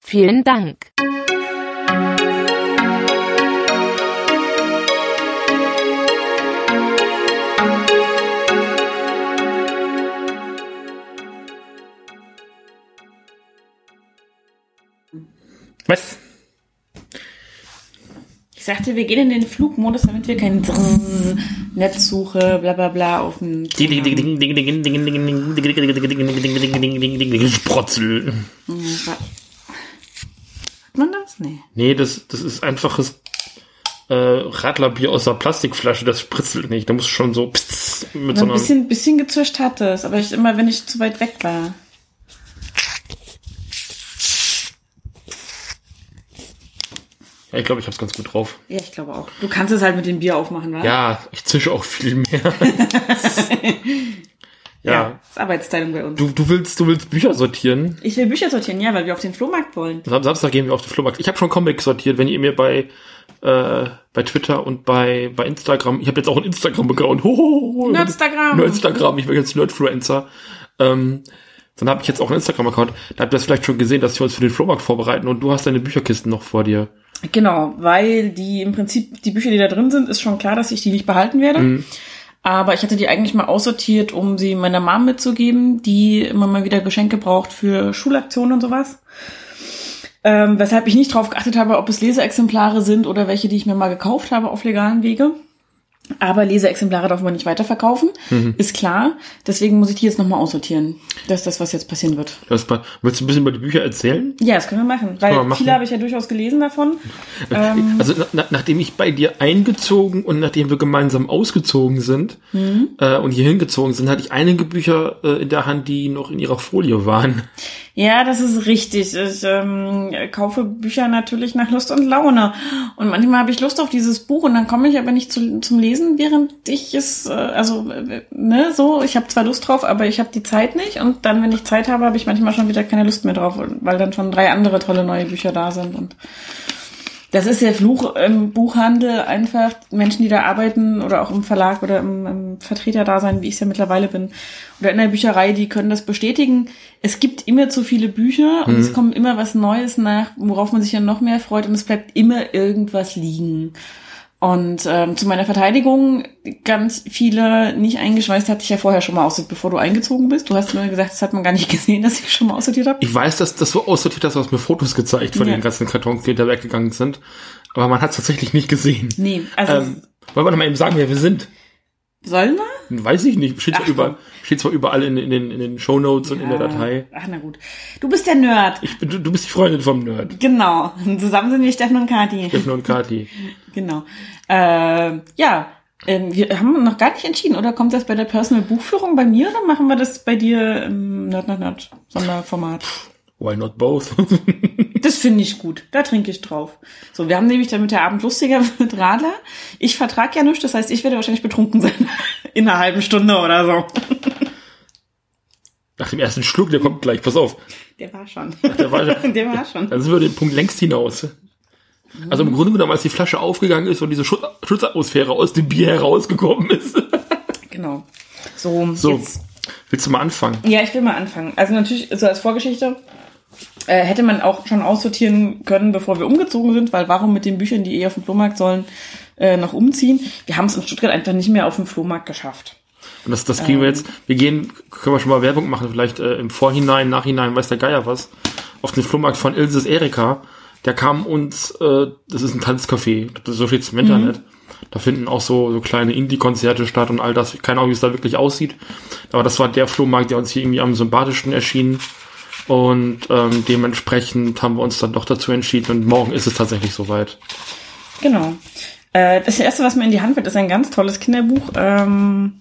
Vielen Dank. Was? Ich sagte, wir gehen in den Flugmodus, damit wir kein Drrrr, Netzsuche, bla bla bla auf dem Sprotzel. Hat man das? Nee. Nee, das, das ist einfaches äh, Radlerbier aus der Plastikflasche, das spritzelt nicht. Da muss schon so pss, mit so ein einer. bisschen, bisschen gezischt hat es, aber ich immer, wenn ich zu weit weg war. Ja, ich glaube, ich hab's ganz gut drauf. Ja, ich glaube auch. Du kannst es halt mit dem Bier aufmachen, wa? Ja, ich zische auch viel mehr. ja. Ja, das ist Arbeitsteilung bei uns. Du, du willst, du willst Bücher sortieren. Ich will Bücher sortieren, ja, weil wir auf den Flohmarkt wollen. Am Samstag gehen wir auf den Flohmarkt. Ich habe schon Comics sortiert, wenn ihr mir bei äh, bei Twitter und bei bei Instagram, ich habe jetzt auch ein Instagram-Account. Nerdstagram. Nerdstagram, ich bin jetzt Nerdfluencer. Ähm, dann habe ich jetzt auch einen Instagram-Account. Da habt ihr das vielleicht schon gesehen, dass wir uns für den Flohmarkt vorbereiten und du hast deine Bücherkisten noch vor dir. Genau, weil die im Prinzip, die Bücher, die da drin sind, ist schon klar, dass ich die nicht behalten werde. Mhm. Aber ich hatte die eigentlich mal aussortiert, um sie meiner Mom mitzugeben, die immer mal wieder Geschenke braucht für Schulaktionen und sowas. Ähm, weshalb ich nicht drauf geachtet habe, ob es Leseexemplare sind oder welche, die ich mir mal gekauft habe auf legalen Wege. Aber Leseexemplare darf man nicht weiterverkaufen, Mhm. ist klar. Deswegen muss ich die jetzt nochmal aussortieren. Das ist das, was jetzt passieren wird. Das, war- willst du ein bisschen über die Bücher erzählen? Ja, das können wir machen. Weil wir viele habe ich ja durchaus gelesen davon. Ähm, Also na, nachdem ich bei dir eingezogen und nachdem wir gemeinsam ausgezogen sind Mhm. äh, und hier hingezogen sind, hatte ich einige Bücher äh, in der Hand, die noch in ihrer Folie waren. Ja, das ist richtig. Ich ähm, kaufe Bücher natürlich nach Lust und Laune. Und manchmal habe ich Lust auf dieses Buch und dann komme ich aber nicht zu, zum Lesen, während ich es, äh, also, äh, ne, so, ich habe zwar Lust drauf, aber ich habe die Zeit nicht. Und dann, wenn ich Zeit habe, habe ich manchmal schon wieder keine Lust mehr drauf, weil dann schon drei andere tolle neue Bücher da sind. Und das ist der Fluch im Buchhandel einfach. Menschen, die da arbeiten oder auch im Verlag oder im, im Vertreterdasein, wie ich es ja mittlerweile bin, oder in der Bücherei, die können das bestätigen. Es gibt immer zu viele Bücher und es kommt immer was Neues nach, worauf man sich ja noch mehr freut und es bleibt immer irgendwas liegen. Und ähm, zu meiner Verteidigung, ganz viele nicht eingeschweißt hatte ich ja vorher schon mal aussortiert, bevor du eingezogen bist. Du hast nur gesagt, das hat man gar nicht gesehen, dass ich schon mal aussortiert habe. Ich weiß, dass das so aussortiert hast, du hast mir Fotos gezeigt von Ja. den ganzen Kartons, die da weggegangen sind. Aber man hat es tatsächlich nicht gesehen. Nee, also Ähm, wollen wir noch mal eben sagen, wer wir sind? Sollen wir? Weiß ich nicht. Steht zwar, Ach, überall, steht zwar überall in, in den, in den Shownotes und in der Datei. Ach, na gut. Du bist der Nerd. Ich bin, du, du bist die Freundin vom Nerd. Genau. Zusammen sind wir Steffen und Kati. Steffen und Kati. Genau. Äh, ja, ähm, wir haben noch gar nicht entschieden, oder kommt das bei der Personal Buchführung bei mir oder machen wir das bei dir im Nerd, Nerd, Nerd Sonderformat? Why not both? Das finde ich gut. Da trinke ich drauf. So, wir haben nämlich, damit der Abend lustiger wird, Radler. Ich vertrag ja nichts, das heißt, ich werde wahrscheinlich betrunken sein. In einer halben Stunde oder so. Nach dem ersten Schluck, der kommt gleich, pass auf. Der war schon. Der war, Der war schon. dann sind wir den Punkt längst hinaus. Also im Grunde genommen, als die Flasche aufgegangen ist und diese Schutz Schutzatmosphäre aus dem Bier herausgekommen ist. Genau. So, So, jetzt willst du mal anfangen? Ja, ich will mal anfangen. Also natürlich, so als Vorgeschichte, äh, hätte man auch schon aussortieren können, bevor wir umgezogen sind, weil warum mit den Büchern, die eh auf dem Flohmarkt sollen, äh, noch umziehen? Wir haben es in Stuttgart einfach nicht mehr auf dem Flohmarkt geschafft. Und das, das kriegen wir jetzt. Wir gehen, können wir schon mal Werbung machen, vielleicht äh, im Vorhinein, Nachhinein, weiß der Geier was. Auf den Flohmarkt von Ilses Erika. Der kam uns, äh, das ist ein Tanzcafé, so steht's im Internet. Da finden auch so, so kleine Indie-Konzerte statt und all das. Keine Ahnung, wie es da wirklich aussieht. Aber das war der Flohmarkt, der uns hier irgendwie am sympathischsten erschien. Und ähm, dementsprechend haben wir uns dann doch dazu entschieden. Und morgen ist es tatsächlich soweit. Genau. Äh, das erste, was mir in die Hand wird, ist ein ganz tolles Kinderbuch. Ähm,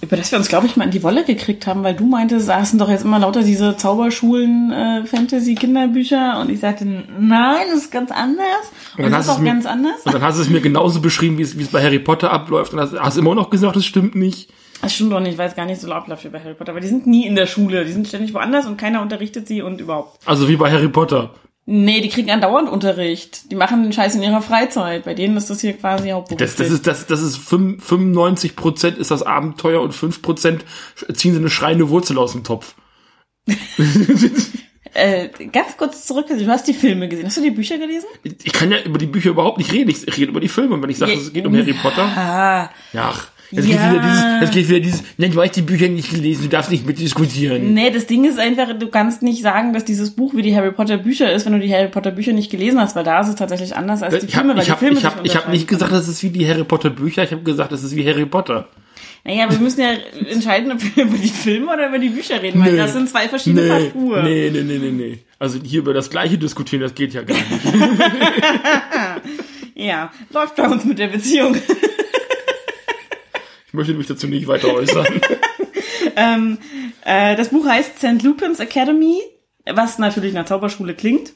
Über das wir uns, glaube ich, mal in die Wolle gekriegt haben, weil du meintest, saßen doch jetzt immer lauter diese Zauberschulen-Fantasy-Kinderbücher und ich sagte, nein, das ist ganz anders. Und, dann das hast ist auch du es mir- ganz anders. Und dann hast du es mir genauso beschrieben, wie es, wie es bei Harry Potter abläuft. Und hast, hast immer noch gesagt, das stimmt nicht. Das stimmt doch nicht, weil es gar nicht so abläuft wie bei Harry Potter. Aber die sind nie in der Schule, die sind ständig woanders und keiner unterrichtet sie und überhaupt. Also wie bei Harry Potter. Nee, die kriegen andauernd Unterricht. Die machen den Scheiß in ihrer Freizeit. Bei denen ist das hier quasi Hauptberuf. Das, das ist, das, das ist 95 Prozent ist das Abenteuer und 5 Prozent ziehen sie eine schreiende Wurzel aus dem Topf. äh, ganz kurz zurück, du hast die Filme gesehen. Hast du die Bücher gelesen? Ich kann ja über die Bücher überhaupt nicht reden. Ich rede über die Filme. Wenn ich sage, Ja, es geht um Harry Potter, ja, ach, jetzt Ja. geht wieder dieses, jetzt geht wieder dieses, nein, du hast die Bücher nicht gelesen, du darfst nicht mitdiskutieren. nee, das Ding ist einfach, du kannst nicht sagen, dass dieses Buch wie die Harry Potter Bücher ist, wenn du die Harry Potter Bücher nicht gelesen hast, weil da ist es tatsächlich anders als die Ich Filme, habe weil ich die hab, Filme ich hab, ich hab nicht gesagt, das ist wie die Harry Potter Bücher, ich habe gesagt, das ist wie Harry Potter. Naja, wir müssen ja entscheiden, ob wir über die Filme oder über die Bücher reden, weil Nee. das sind zwei verschiedene Nee, Paar Schuhe. nee, nee, nee, nee, nee. Also hier über das Gleiche diskutieren, das geht ja gar nicht. Ja, läuft bei uns mit der Beziehung. Ich möchte mich dazu nicht weiter äußern. ähm, äh, das Buch heißt St. Lupin's Academy, was natürlich nach Zauberschule klingt.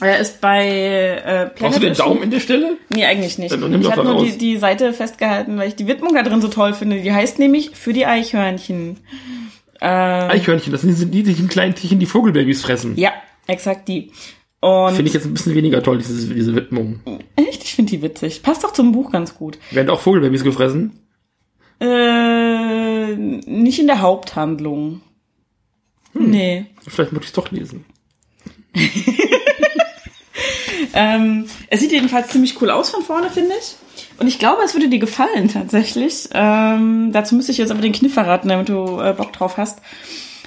Er ist bei äh, Planet Brauchst du den. Daumen in der Stelle? Nee, eigentlich nicht. Dann nimm Ich habe nur die, raus. die Seite festgehalten, weil ich die Widmung da drin so toll finde. Die heißt nämlich für die Eichhörnchen. Ähm, Eichhörnchen, das sind diese niedlichen kleinen Tierchen, die Vogelbabys fressen. ja, exakt die. Und Finde ich jetzt ein bisschen weniger toll, diese, diese Widmung. echt, ich finde die witzig. Passt doch zum Buch ganz gut. Werden auch Vogelbabys gefressen? Äh, nicht in der Haupthandlung. Hm. Nee. Vielleicht möchte ich es doch lesen. Ähm, es sieht jedenfalls ziemlich cool aus von vorne, finde ich. Und ich glaube, es würde dir gefallen tatsächlich. Ähm, dazu müsste ich jetzt aber den Kniff verraten, damit du äh, Bock drauf hast.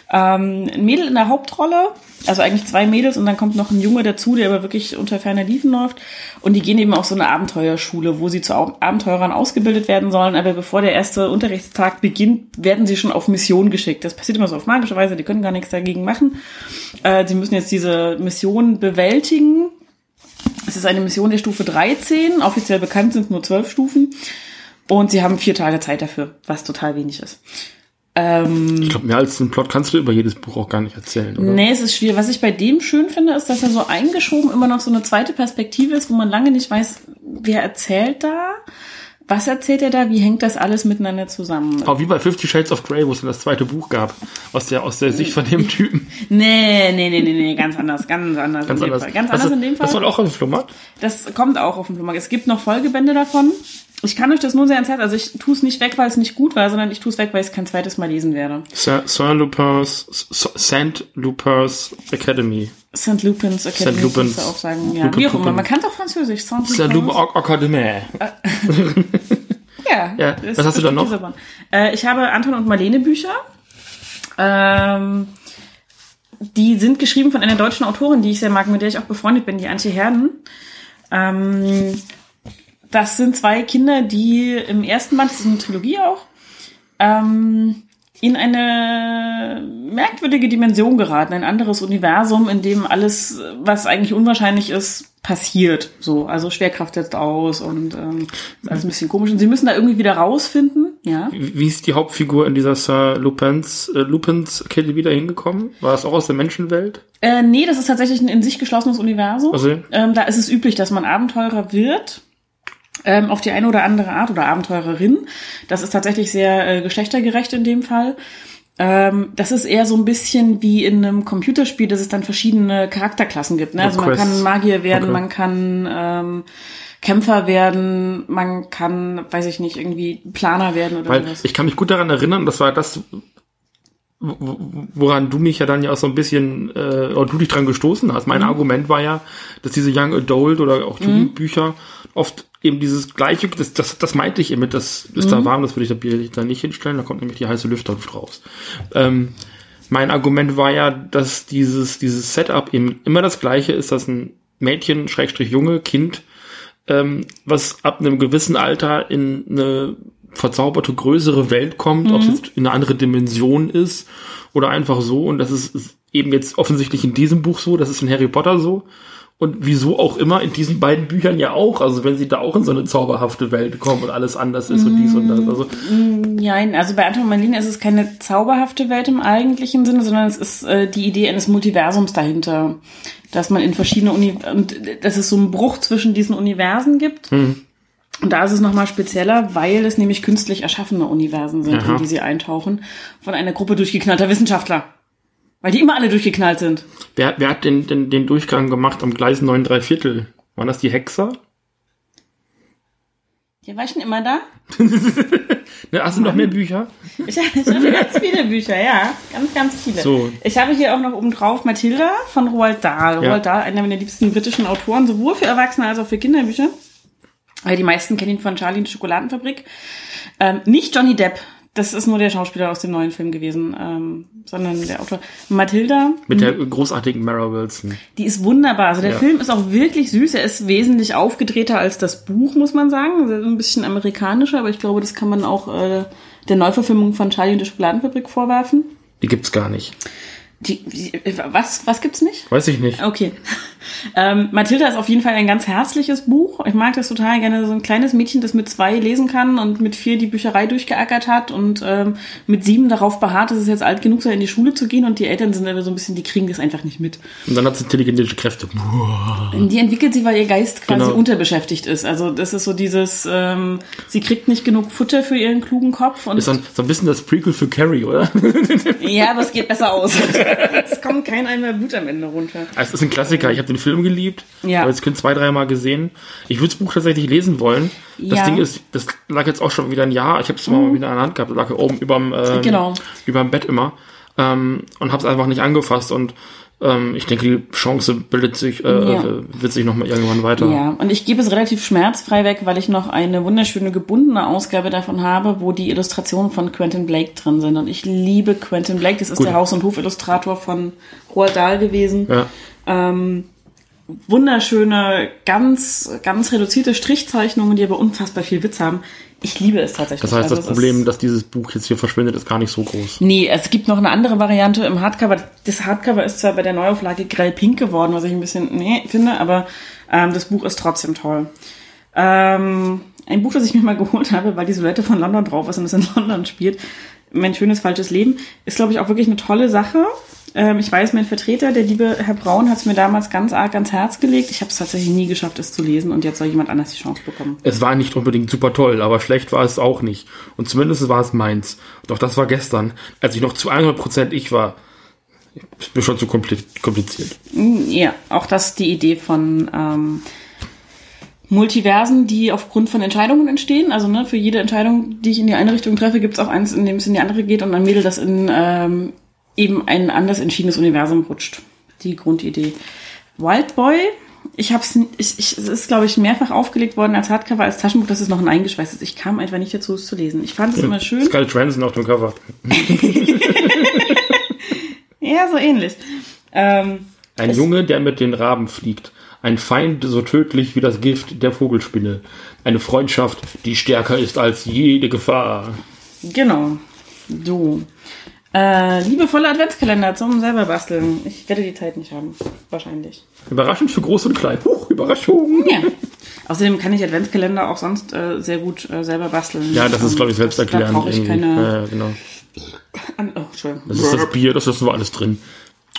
Ähm, ein Mädel in der Hauptrolle, also eigentlich zwei Mädels und dann kommt noch ein Junge dazu, der aber wirklich unter ferner Liefen läuft. Und die gehen eben auf so eine Abenteuerschule, wo sie zu Abenteurern ausgebildet werden sollen. Aber bevor der erste Unterrichtstag beginnt, werden sie schon auf Mission geschickt. Das passiert immer so auf magische Weise, die können gar nichts dagegen machen. Äh, sie müssen jetzt diese Mission bewältigen. Es ist eine Mission der Stufe 13. Offiziell bekannt sind nur zwölf Stufen. Und sie haben vier Tage Zeit dafür, was total wenig ist. Ähm, Ich glaube, mehr als den Plot kannst du über jedes Buch auch gar nicht erzählen, oder? nee, es ist schwierig. Was ich bei dem schön finde, ist, dass er so eingeschoben immer noch so eine zweite Perspektive ist, wo man lange nicht weiß, wer erzählt da, was erzählt er da, wie hängt das alles miteinander zusammen. Auch wie bei Fifty Shades of Grey, wo es dann das zweite Buch gab. Aus der, aus der Sicht von dem Typen. Nee, nee, nee, nee, nee, ganz anders, ganz anders. Ganz in dem anders. Fall. Ganz anders in dem Fall. Das soll auch auf dem Flohmarkt? Das kommt auch auf dem Flohmarkt. Es gibt noch Folgebände davon. Ich kann euch das nur sehr ans Herz. Also ich tue es nicht weg, weil es nicht gut war, sondern ich tue es weg, weil ich es kein zweites Mal lesen werde. Sir, Lupin's, St. Lupin's Academy. St. Lupin's Academy, St. Lupin's- auch sagen. Ja, Lupin- wie auch immer. Man kann es auch französisch. St. Sir Lupin Lupin's. Academy. Ja, Ja, was hast du da noch? Äh, ich habe Anton und Marlene Bücher. Ähm, die sind geschrieben von einer deutschen Autorin, die ich sehr mag, mit der ich auch befreundet bin, die Antje Herden. Ähm, das sind zwei Kinder, die im ersten Band, das ist eine Trilogie auch, ähm, in eine merkwürdige Dimension geraten, ein anderes Universum, in dem alles, was eigentlich unwahrscheinlich ist, passiert. So, also Schwerkraft setzt aus und ähm, ist alles ein bisschen komisch. Und sie müssen da irgendwie wieder rausfinden. Ja. Wie ist die Hauptfigur in dieser Sir Lupin's, äh, Lupin's Academy da hingekommen? War das auch aus der Menschenwelt? Äh, nee, das ist tatsächlich ein in sich geschlossenes Universum. Also- Ähm, da ist es üblich, dass man Abenteurer wird. Ähm, auf die eine oder andere Art oder Abenteurerin. Das ist tatsächlich sehr äh, geschlechtergerecht in dem Fall. Ähm, das ist eher so ein bisschen wie in einem Computerspiel, dass es dann verschiedene Charakterklassen gibt. Ne? Also man kann Magier werden, Okay. man kann ähm, Kämpfer werden, man kann, weiß ich nicht, irgendwie Planer werden oder Weil sowas. ich kann mich gut daran erinnern, das war das, woran du mich ja dann ja auch so ein bisschen, äh, oder du dich dran gestoßen hast. Mhm. Mein Argument war ja, dass diese Young Adult oder auch Jugendbücher oft eben dieses gleiche, das, das, das meinte ich eben, das ist Mhm. da warm, das würde ich da, Bier da nicht hinstellen, da kommt nämlich die heiße Lüfterluft raus. Ähm, mein Argument war ja, dass dieses, dieses Setup eben immer das gleiche ist, dass ein Mädchen, Schrägstrich Junge, Kind, ähm, was ab einem gewissen Alter in eine verzauberte größere Welt kommt, ob es jetzt in eine andere Dimension ist oder einfach so. Und das ist, ist eben jetzt offensichtlich in diesem Buch so, das ist in Harry Potter so. Und wieso auch immer in diesen beiden Büchern ja auch. Also wenn sie da auch in so eine zauberhafte Welt kommen und alles anders ist und dies und das. Also Nein, also bei Anton Marlin ist es keine zauberhafte Welt im eigentlichen Sinne, sondern es ist äh, die Idee eines Multiversums dahinter. Dass man in verschiedene Uni und äh, dass es so einen Bruch zwischen diesen Universen gibt. Hm. Und da ist es nochmal spezieller, weil es nämlich künstlich erschaffene Universen sind, Aha. in die sie eintauchen, von einer Gruppe durchgeknallter Wissenschaftler. Weil die immer alle durchgeknallt sind. wer, wer hat den, den, den Durchgang gemacht am Gleis 9 3 Viertel? Waren das die Hexer? Die war schon immer da. Ne, hast du noch mehr Bücher? Ich, ich habe ganz viele Bücher, ja. Ganz, ganz viele. So. Ich habe hier auch noch oben drauf Mathilda von Roald Dahl. Ja. Roald Dahl, einer meiner liebsten britischen Autoren, sowohl für Erwachsene als auch für Kinderbücher. Weil die meisten kennen ihn von Charlie und die Schokoladenfabrik. Ähm, nicht Johnny Depp. Das ist nur der Schauspieler aus dem neuen Film gewesen, ähm, sondern der Autor. Mathilda, Mit der großartigen Mara Wilson. die ist wunderbar. Also der Ja. Film ist auch wirklich süß. Er ist wesentlich aufgedrehter als das Buch, muss man sagen. Also ein bisschen amerikanischer, aber ich glaube, das kann man auch äh, der Neuverfilmung von Charlie und die Schokoladenfabrik vorwerfen. Die gibt's gar nicht. Die, die, was, was gibt's nicht? Weiß ich nicht. Okay. Ähm, Mathilda ist auf jeden Fall ein ganz herzliches Buch. Ich mag das total gerne. So ein kleines Mädchen, das mit zwei lesen kann und mit vier die Bücherei durchgeackert hat und ähm, mit sieben darauf beharrt, dass es jetzt alt genug sei, in die Schule zu gehen und die Eltern sind aber so ein bisschen, die kriegen das einfach nicht mit. Und dann hat sie intelligente Kräfte. Die entwickelt sie, weil ihr Geist quasi Genau. unterbeschäftigt ist. Also das ist so dieses, ähm, sie kriegt nicht genug Futter für ihren klugen Kopf und Ist dann so ein bisschen das Prequel für Carrie, oder? ja, aber es geht besser aus. es kommt kein einmal Blut am Ende runter. Es ist ein Klassiker. Ich habe den Film geliebt. Ja. Habe jetzt Kind zwei, dreimal gesehen. Ich würde das Buch tatsächlich lesen wollen. Das Ja. Ding ist, das lag jetzt auch schon wieder ein Jahr. Ich habe es mal wieder in der Hand gehabt. Das lag oben überm, ähm, Genau. überm Bett immer. Ähm, und habe es einfach nicht angefasst. Und ähm, ich denke, die Chance bildet sich, äh, Ja. äh, wird sich noch mal irgendwann weiter. Ja, und ich gebe es relativ schmerzfrei weg, weil ich noch eine wunderschöne gebundene Ausgabe davon habe, wo die Illustrationen von Quentin Blake drin sind. Und ich liebe Quentin Blake. Das ist Gut. der Haus- und Hofillustrator von Roald Dahl gewesen. Ja. Ähm, wunderschöne, ganz, ganz reduzierte Strichzeichnungen, die aber unfassbar viel Witz haben. Ich liebe es tatsächlich. Das heißt, Also das Problem, dass dieses Buch jetzt hier verschwindet, ist gar nicht so groß. Nee, es gibt noch eine andere Variante im Hardcover. Das Hardcover ist zwar bei der Neuauflage grell-pink geworden, was ich ein bisschen nee finde, aber ähm, das Buch ist trotzdem toll. Ähm, ein Buch, das ich mir mal geholt habe, weil die Silhouette von London drauf ist und es in London spielt. Mein schönes falsches Leben ist, glaube ich, auch wirklich eine tolle Sache. Ähm, ich weiß, mein Vertreter, der liebe Herr Braun, hat es mir damals ganz arg ans Herz gelegt. Ich habe es tatsächlich nie geschafft, es zu lesen und jetzt soll jemand anders die Chance bekommen. Es war nicht unbedingt super toll, aber schlecht war es auch nicht. Und zumindest war es meins. Doch das war gestern, als ich noch zu 100% ich war. Ist mir schon zu kompli- kompliziert. Ja, auch das ist die Idee von ähm, Multiversen, die aufgrund von Entscheidungen entstehen. Also ne, für jede Entscheidung, die ich in die eine Richtung treffe, gibt es auch eins, in dem es in die andere geht und ein Mädel, das in ähm, eben ein anders entschiedenes Universum rutscht. Die Grundidee. Wildboy, ich hab's, ich, ich, es ist, glaube ich, mehrfach aufgelegt worden als Hardcover, als Taschenbuch, das ist noch ein eingeschweißtes. Ich kam einfach nicht dazu, es zu lesen. Ich fand es immer schön. Scarlett Johansson auf dem Cover. Ja, so ähnlich. Ähm, Ein Es- Junge, der mit den Raben fliegt. Ein Feind so tödlich wie das Gift der Vogelspinne. Eine Freundschaft, die stärker ist als jede Gefahr. Genau. So. Äh, liebevolle Adventskalender zum selber basteln. Ich werde die Zeit nicht haben. Wahrscheinlich. Überraschend für groß und klein. Huch, Überraschung. Ja. Außerdem kann ich Adventskalender auch sonst äh, sehr gut äh, selber basteln. Ja, das ist, glaube ich, Da selbsterklärend. brauche ich irgendwie. keine... Ja, genau. An, oh, Entschuldigung. Das ist das Bier, das ist nur alles drin.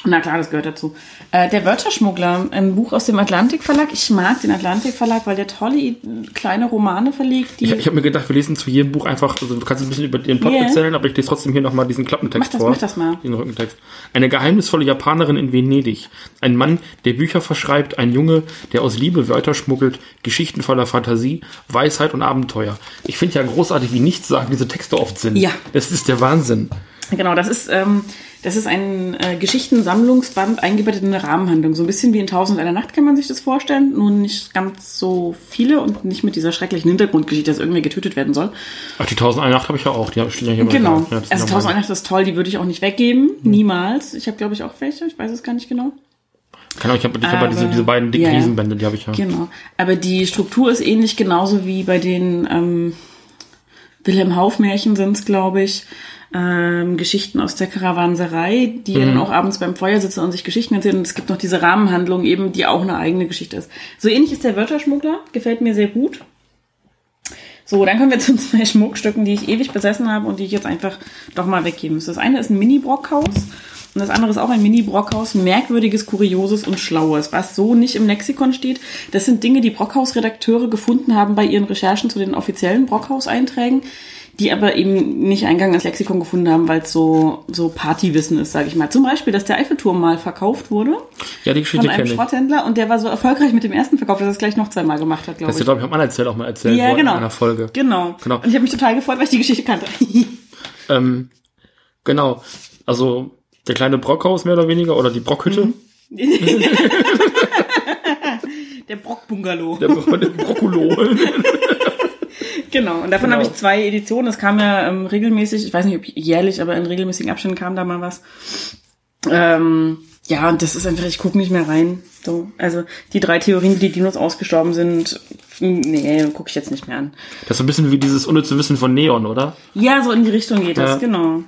Na klar, das gehört dazu. Äh, der Wörterschmuggler, ein Buch aus dem Atlantik Verlag. Ich mag den Atlantik Verlag, weil der tolle kleine Romane verlegt. Ich, ich habe mir gedacht, wir lesen zu jedem Buch einfach, also du kannst ein bisschen über den Plot Ja. erzählen, aber ich lese trotzdem hier nochmal diesen Klappentext Mach das- vor. mach das mal. Den Rückentext. Eine geheimnisvolle Japanerin in Venedig. Ein Mann, der Bücher verschreibt. Ein Junge, der aus Liebe Wörter schmuggelt. Geschichten voller Fantasie, Weisheit und Abenteuer. Ich finde ja großartig, wie nichts sagen diese Texte oft sind. Ja. Es ist der Wahnsinn. Genau, das ist, ähm, das ist ein äh, Geschichtensammlungsband eingebettet in eine Rahmenhandlung. So ein bisschen wie in Tausend einer Nacht kann man sich das vorstellen, nur nicht ganz so viele und nicht mit dieser schrecklichen Hintergrundgeschichte, dass irgendwer getötet werden soll. Ach, die 1001 habe ich ja auch. Die stehen ja hier Genau. Ja, also Tausend einer Nacht ist toll, die würde ich auch nicht weggeben. Niemals. Ich habe, glaube ich, auch welche. Ich weiß es gar nicht genau. Ahnung, ich habe ich hab diese, diese beiden dicken ja. Riesenbände, die habe ich ja. Genau. Aber die Struktur ist ähnlich genauso wie bei den ähm, Wilhelm Hauf Märchen sind es, glaube ich. Ähm, Geschichten aus der Karawanserei, die mhm. ja dann auch abends beim Feuer sitzen und sich Geschichten erzählen. Und es gibt noch diese Rahmenhandlung eben, die auch eine eigene Geschichte ist. So ähnlich ist der Wörterschmuggler, gefällt mir sehr gut. So, dann kommen wir zu zwei Schmuckstücken, die ich ewig besessen habe und die ich jetzt einfach doch mal weggeben muss. Das eine ist ein Mini-Brockhaus und das andere ist auch ein Mini-Brockhaus, merkwürdiges, kurioses und schlaues, was so nicht im Lexikon steht. Das sind Dinge, die Brockhaus-Redakteure gefunden haben bei ihren Recherchen zu den offiziellen Brockhaus-Einträgen die aber eben nicht Eingang ins Lexikon gefunden haben, weil es so, so Partywissen ist, sage ich mal. Zum Beispiel, dass der Eiffelturm mal verkauft wurde. Ja, die Geschichte Von einem Schrotthändler und der war so erfolgreich mit dem ersten Verkauf, dass er es gleich noch zweimal gemacht hat, glaube ich. Das glaube ich, am erzählt auch mal erzählt ja, genau. in einer Folge. Genau. genau. Und ich habe mich total gefreut, weil ich die Geschichte kannte. ähm, genau. Also der kleine Brockhaus mehr oder weniger oder die Brockhütte. Mhm. der Brockbungalow. Der, der Brockulo. Genau, und davon genau. habe ich zwei Editionen. Das kam ja ähm, regelmäßig, ich weiß nicht, ob jährlich, aber in regelmäßigen Abständen kam da mal was. Ähm, ja, und das ist einfach, ich gucke nicht mehr rein. So, also die drei Theorien, die Dinos ausgestorben sind, nee, gucke ich jetzt nicht mehr an. Das ist ein bisschen wie dieses unnütze Wissen von Neon, oder? Ja, so in die Richtung geht das, ja. genau.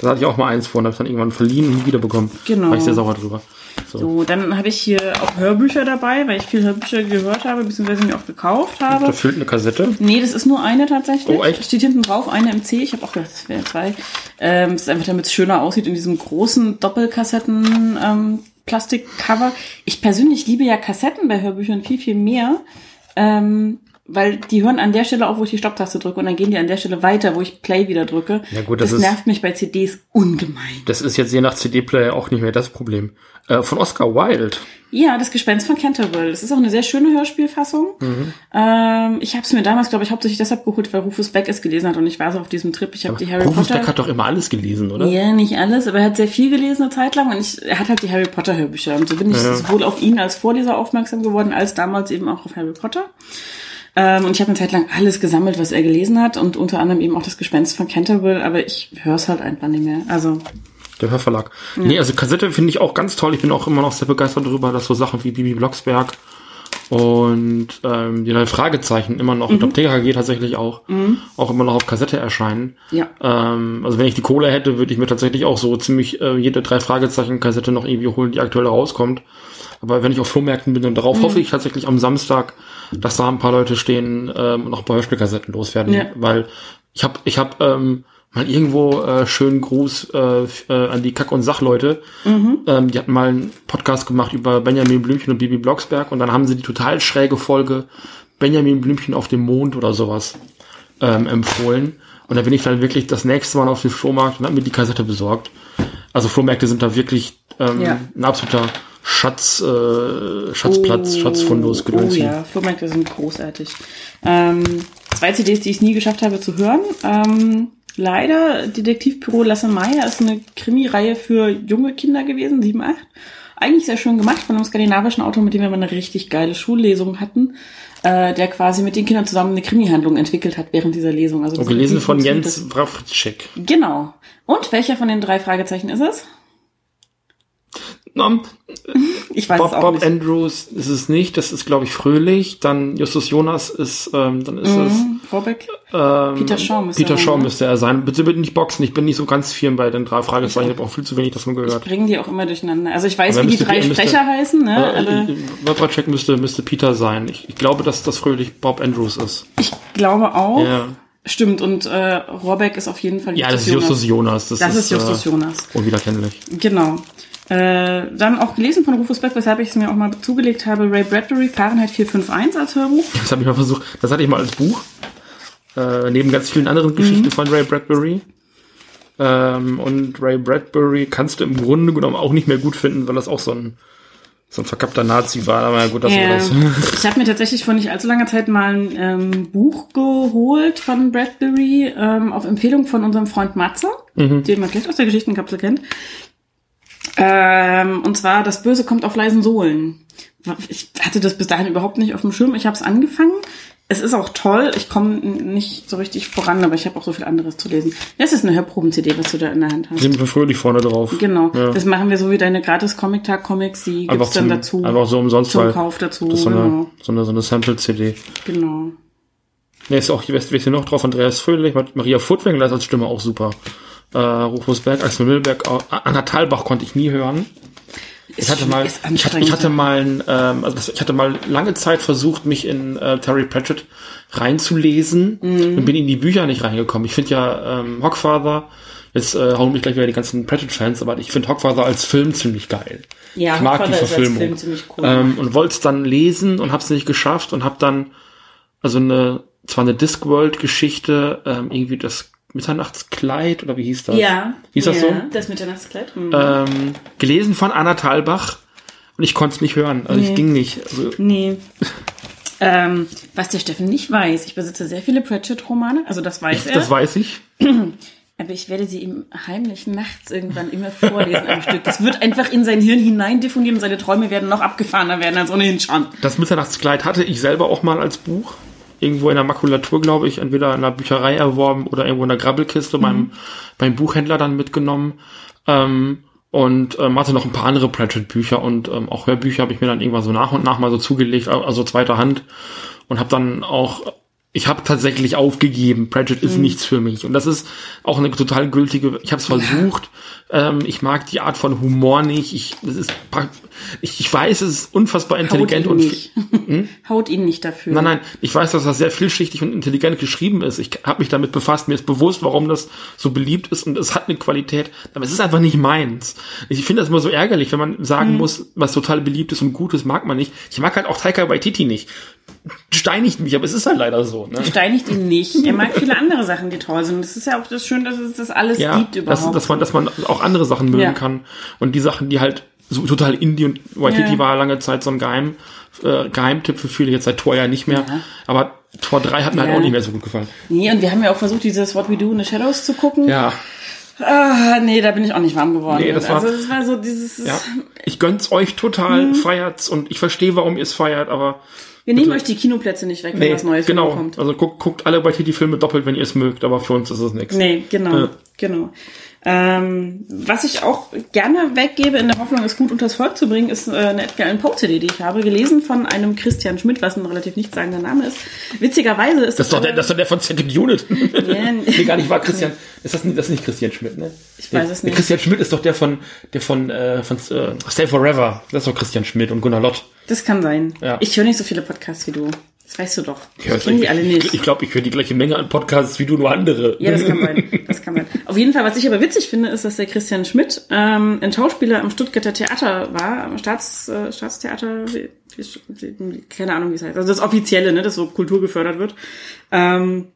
Da hatte ich auch mal eins vor und habe dann irgendwann verliehen und nie wiederbekommen. Genau. War ich sehr sauer drüber. So. so, dann habe ich hier auch Hörbücher dabei, weil ich viel Hörbücher gehört habe, beziehungsweise mir auch gekauft habe. Da fehlt eine Kassette? Nee, das ist nur eine tatsächlich. Oh, echt? Steht hinten drauf, eine im C. Ich habe auch gedacht, das wäre zwei. Ähm, das ist einfach, damit es schöner aussieht in diesem großen Doppelkassetten ähm, Plastikcover. Ich persönlich liebe ja Kassetten bei Hörbüchern viel, viel mehr. Ähm, weil die hören an der Stelle auf, wo ich die Stopptaste drücke und dann gehen die an der Stelle weiter, wo ich Play wieder drücke. Ja gut, das, das ist, nervt mich bei CDs ungemein. Das ist jetzt je nach CD-Player auch nicht mehr das Problem. Äh, von Oscar Wilde. Ja, das Gespenst von Canterville. Das ist auch eine sehr schöne Hörspielfassung. Mhm. Ähm, ich habe es mir damals, glaube ich, hauptsächlich deshalb geholt, weil Rufus Beck es gelesen hat und ich war so auf diesem Trip. Ich habe die Harry Rufus Potter. Rufus Beck hat doch immer alles gelesen, oder? Ja, nicht alles, aber er hat sehr viel gelesen eine Zeit lang und ich, er hat halt die Harry Potter Hörbücher und so bin ich ja. sowohl auf ihn als Vorleser aufmerksam geworden, als damals eben auch auf Harry Potter. Ähm, und ich habe eine Zeit lang alles gesammelt, was er gelesen hat und unter anderem eben auch das Gespenst von Canterville, aber ich höre es halt einfach nicht mehr. Also der Hörverlag. Ja. Nee, also Kassette finde ich auch ganz toll. Ich bin auch immer noch sehr begeistert darüber, dass so Sachen wie Bibi Blocksberg und ähm, die neue Fragezeichen immer noch, mhm. und TKG tatsächlich auch, mhm. auch immer noch auf Kassette erscheinen. Ja. Ähm, also wenn ich die Kohle hätte, würde ich mir tatsächlich auch so ziemlich äh, jede drei Fragezeichen Kassette noch irgendwie holen, die aktuell rauskommt. Aber wenn ich auf Flohmärkten bin, dann darauf mhm. hoffe ich tatsächlich am Samstag, dass da ein paar Leute stehen ähm, und noch ein paar Hörspielkassetten loswerden. Ja. Weil ich habe ich hab, ähm, mal irgendwo äh, schönen Gruß äh, äh, an die Kack- und Sachleute. Mhm. Ähm, die hatten mal einen Podcast gemacht über Benjamin Blümchen und Bibi Blocksberg und dann haben sie die total schräge Folge Benjamin Blümchen auf dem Mond oder sowas ähm, empfohlen. Und da bin ich dann wirklich das nächste Mal auf den Flohmarkt und habe mir die Kassette besorgt. Also Flohmärkte sind da wirklich ähm, ja. ein absoluter Schatz, äh, Schatzplatz, oh, Schatzfundus Oh ja, Flohmärkte sind großartig. Ähm, zwei CDs, die ich nie geschafft habe zu hören. Ähm, leider, Detektivbüro Lasse Meyer ist eine Krimireihe für junge Kinder gewesen, 7, 8. Eigentlich sehr schön gemacht von einem skandinavischen Autor, mit dem wir mal eine richtig geile Schullesung hatten, äh, der quasi mit den Kindern zusammen eine Krimi-Handlung entwickelt hat während dieser Lesung. Also Und gelesen von Jens Wrawczyk. Genau. Und welcher von den drei Fragezeichen ist es? Um, ich weiß Bob, auch Bob nicht. Andrews ist es nicht, das ist glaube ich Fröhlich, dann Justus Jonas ist, ähm, dann ist mhm, es Robeck. Ähm, Peter Shaw müsste Peter er Shaw sein, ne? müsste er sein. Bitte bitte nicht boxen, ich bin nicht so ganz firm bei den drei Fragezeichen, ich habe auch viel zu wenig davon gehört. Ich bringe die auch immer durcheinander. Also ich weiß, wie die drei müsste, Sprecher heißen, ne? Äh, Wawracek müsste, müsste Peter sein. Ich, ich glaube, dass das Fröhlich Bob Andrews ist. Ich glaube auch. Ja. Stimmt, und äh, Rohrbeck ist auf jeden Fall Justus Ja, das ist Justus Jonas. Das, das ist, ist Justus äh, Jonas. Unwiederkennlich. Genau. Äh, dann auch gelesen von Rufus Beck, weshalb ich es mir auch mal zugelegt habe, Ray Bradbury, Fahrenheit 451 als Hörbuch. Das habe ich mal versucht, das hatte ich mal als Buch. Äh, neben ganz vielen anderen Geschichten mhm. von Ray Bradbury. Ähm, und Ray Bradbury kannst du im Grunde genommen auch nicht mehr gut finden, weil das auch so ein so ein verkappter Nazi war, aber ja gut, das ja. war das. Ich habe mir tatsächlich vor nicht allzu langer Zeit mal ein ähm, Buch geholt von Bradbury ähm, auf Empfehlung von unserem Freund Matze, mhm. den man vielleicht aus der Geschichtenkapsel kennt. Ähm, und zwar, das Böse kommt auf leisen Sohlen. Ich hatte das bis dahin überhaupt nicht auf dem Schirm. Ich habe es angefangen. Es ist auch toll. Ich komme nicht so richtig voran, aber ich habe auch so viel anderes zu lesen. Das ist eine Hörproben-CD, was du da in der Hand hast. Sind wir fröhlich vorne drauf. Genau. Ja. Das machen wir so wie deine gratis Comic-Tag-Comics. Die gibt's dann dazu. Einfach so umsonst. Zum Kauf dazu. Das ist so eine, genau. so eine, so eine Sample-CD. Genau. Ne, ist auch, wer ist hier noch drauf? Andreas Fröhlich, Maria Furtwängler ist als Stimme auch super. Äh, Rufusberg, Axel Milberg, äh, Anna Thalbach konnte ich nie hören. Ich hatte mal, ich hatte, ich hatte mal, ein, ähm, also ich hatte mal lange Zeit versucht, mich in äh, Terry Pratchett reinzulesen Mhm. und bin in die Bücher nicht reingekommen. Ich finde ja ähm, Hogfather, jetzt äh, hauen mich gleich wieder die ganzen Pratchett-Fans, aber ich finde Hogfather als Film ziemlich geil. Ja, ich mag Hogfather die ist als Verfilmung. Film ziemlich cool. Ähm, und wollte es dann lesen und habe es nicht geschafft und habe dann also eine zwar eine Discworld-Geschichte, ähm, irgendwie das Mitternachtskleid oder wie hieß das? ja. Hieß das ja, so? Das Mitternachtskleid. Mhm. ähm, gelesen von Anna Thalbach und ich konnte es nicht hören. Also Nee. ich ging nicht. Also, Nee. Ähm, was der Steffen nicht weiß, ich besitze sehr viele Pratchett-Romane, also das weiß er. das weiß ich. aber ich werde sie ihm heimlich nachts irgendwann immer vorlesen am Stück. Das wird einfach in sein Hirn hinein diffundieren und seine Träume werden noch abgefahrener werden als ohnehin schon. Das Mitternachtskleid hatte ich selber auch mal als Buch. Irgendwo in der Makulatur, glaube ich, entweder in der Bücherei erworben oder irgendwo in der Grabbelkiste beim, beim Buchhändler dann mitgenommen. Ähm, und ähm, hatte noch ein paar andere Pratchett-Bücher und ähm, auch Hörbücher habe ich mir dann irgendwann so nach und nach mal so zugelegt, also zweiter Hand. Und habe dann auch, ich habe tatsächlich aufgegeben, Pratchett ist nichts für mich. Und das ist auch eine total gültige, ich habe es versucht, ähm, ich mag die Art von Humor nicht, ich, das ist, ich, ich weiß, es ist unfassbar intelligent Haut und ihn nicht. Haut ihn nicht dafür. Nein, nein, ich weiß, dass das sehr vielschichtig und intelligent geschrieben ist. Ich habe mich damit befasst, mir ist bewusst, warum das so beliebt ist und es hat eine Qualität, aber es ist einfach nicht meins. Ich finde das immer so ärgerlich, wenn man sagen Mhm. muss, was total beliebt ist und gut ist, mag man nicht. Ich mag halt auch Taika Waititi nicht. Steinigt mich, aber es ist halt leider so. Ne? Steinigt ihn nicht. Er mag viele andere Sachen, die toll sind. Das ist ja auch das Schön, dass es das alles Ja, gibt dass, überhaupt. dass man, dass man auch andere Sachen mögen Ja. kann und die Sachen, die halt so total Indie und Waititi Ja. war lange Zeit so ein Geheim, äh, Geheimtipp für viele, jetzt seit Tor ja nicht mehr. Aber Tor 3 hat mir halt auch nicht mehr so gut gefallen. nee, und wir haben ja auch versucht, dieses What We Do in the Shadows zu gucken. Ja, Ah, nee, da bin ich auch nicht warm geworden. Nee, das war- also das war so dieses. Ja, ich gönn's euch Mhm. total, feiert's und ich verstehe, warum ihr es feiert, aber Wir nehmen euch die Kinoplätze nicht weg, wenn nee, was Neues genau. kommt. Also guckt, guckt alle bei die Filme doppelt, wenn ihr es mögt, aber für uns ist es nichts. Nee, genau, Ja. genau. Ähm, was ich auch gerne weggebe, in der Hoffnung, es gut unters Volk zu bringen, ist äh, eine Edgar Allan Poe CD, die ich habe, gelesen von einem Christian Schmidt, was ein relativ nichtssagender Name ist. Witzigerweise ist Das ist doch der, das ist doch der von Second Unit. Ja, nee, gar nicht war Christian. Ist das, nicht- das ist nicht Christian Schmidt, ne? Ich weiß es nicht. Christian Schmidt ist doch der von, der von, äh, von äh, Stay Forever. Das ist doch Christian Schmidt und Gunnar Lott. Das kann sein. Ja. Ich höre nicht so viele Podcasts wie du. Das weißt du doch. Ja, ich kenne die alle nicht. Ich, ich glaube, ich höre die gleiche Menge an Podcasts wie du, nur andere. Ja, das kann sein. Das kann sein. Auf jeden Fall, was ich aber witzig finde, ist, dass der Christian Schmidt ähm, ein Schauspieler am Stuttgarter Theater war, am Staats, äh, Staatstheater, wie, wie, keine Ahnung, wie es heißt. Also das Offizielle, ne, das so Kultur gefördert wird. Ähm,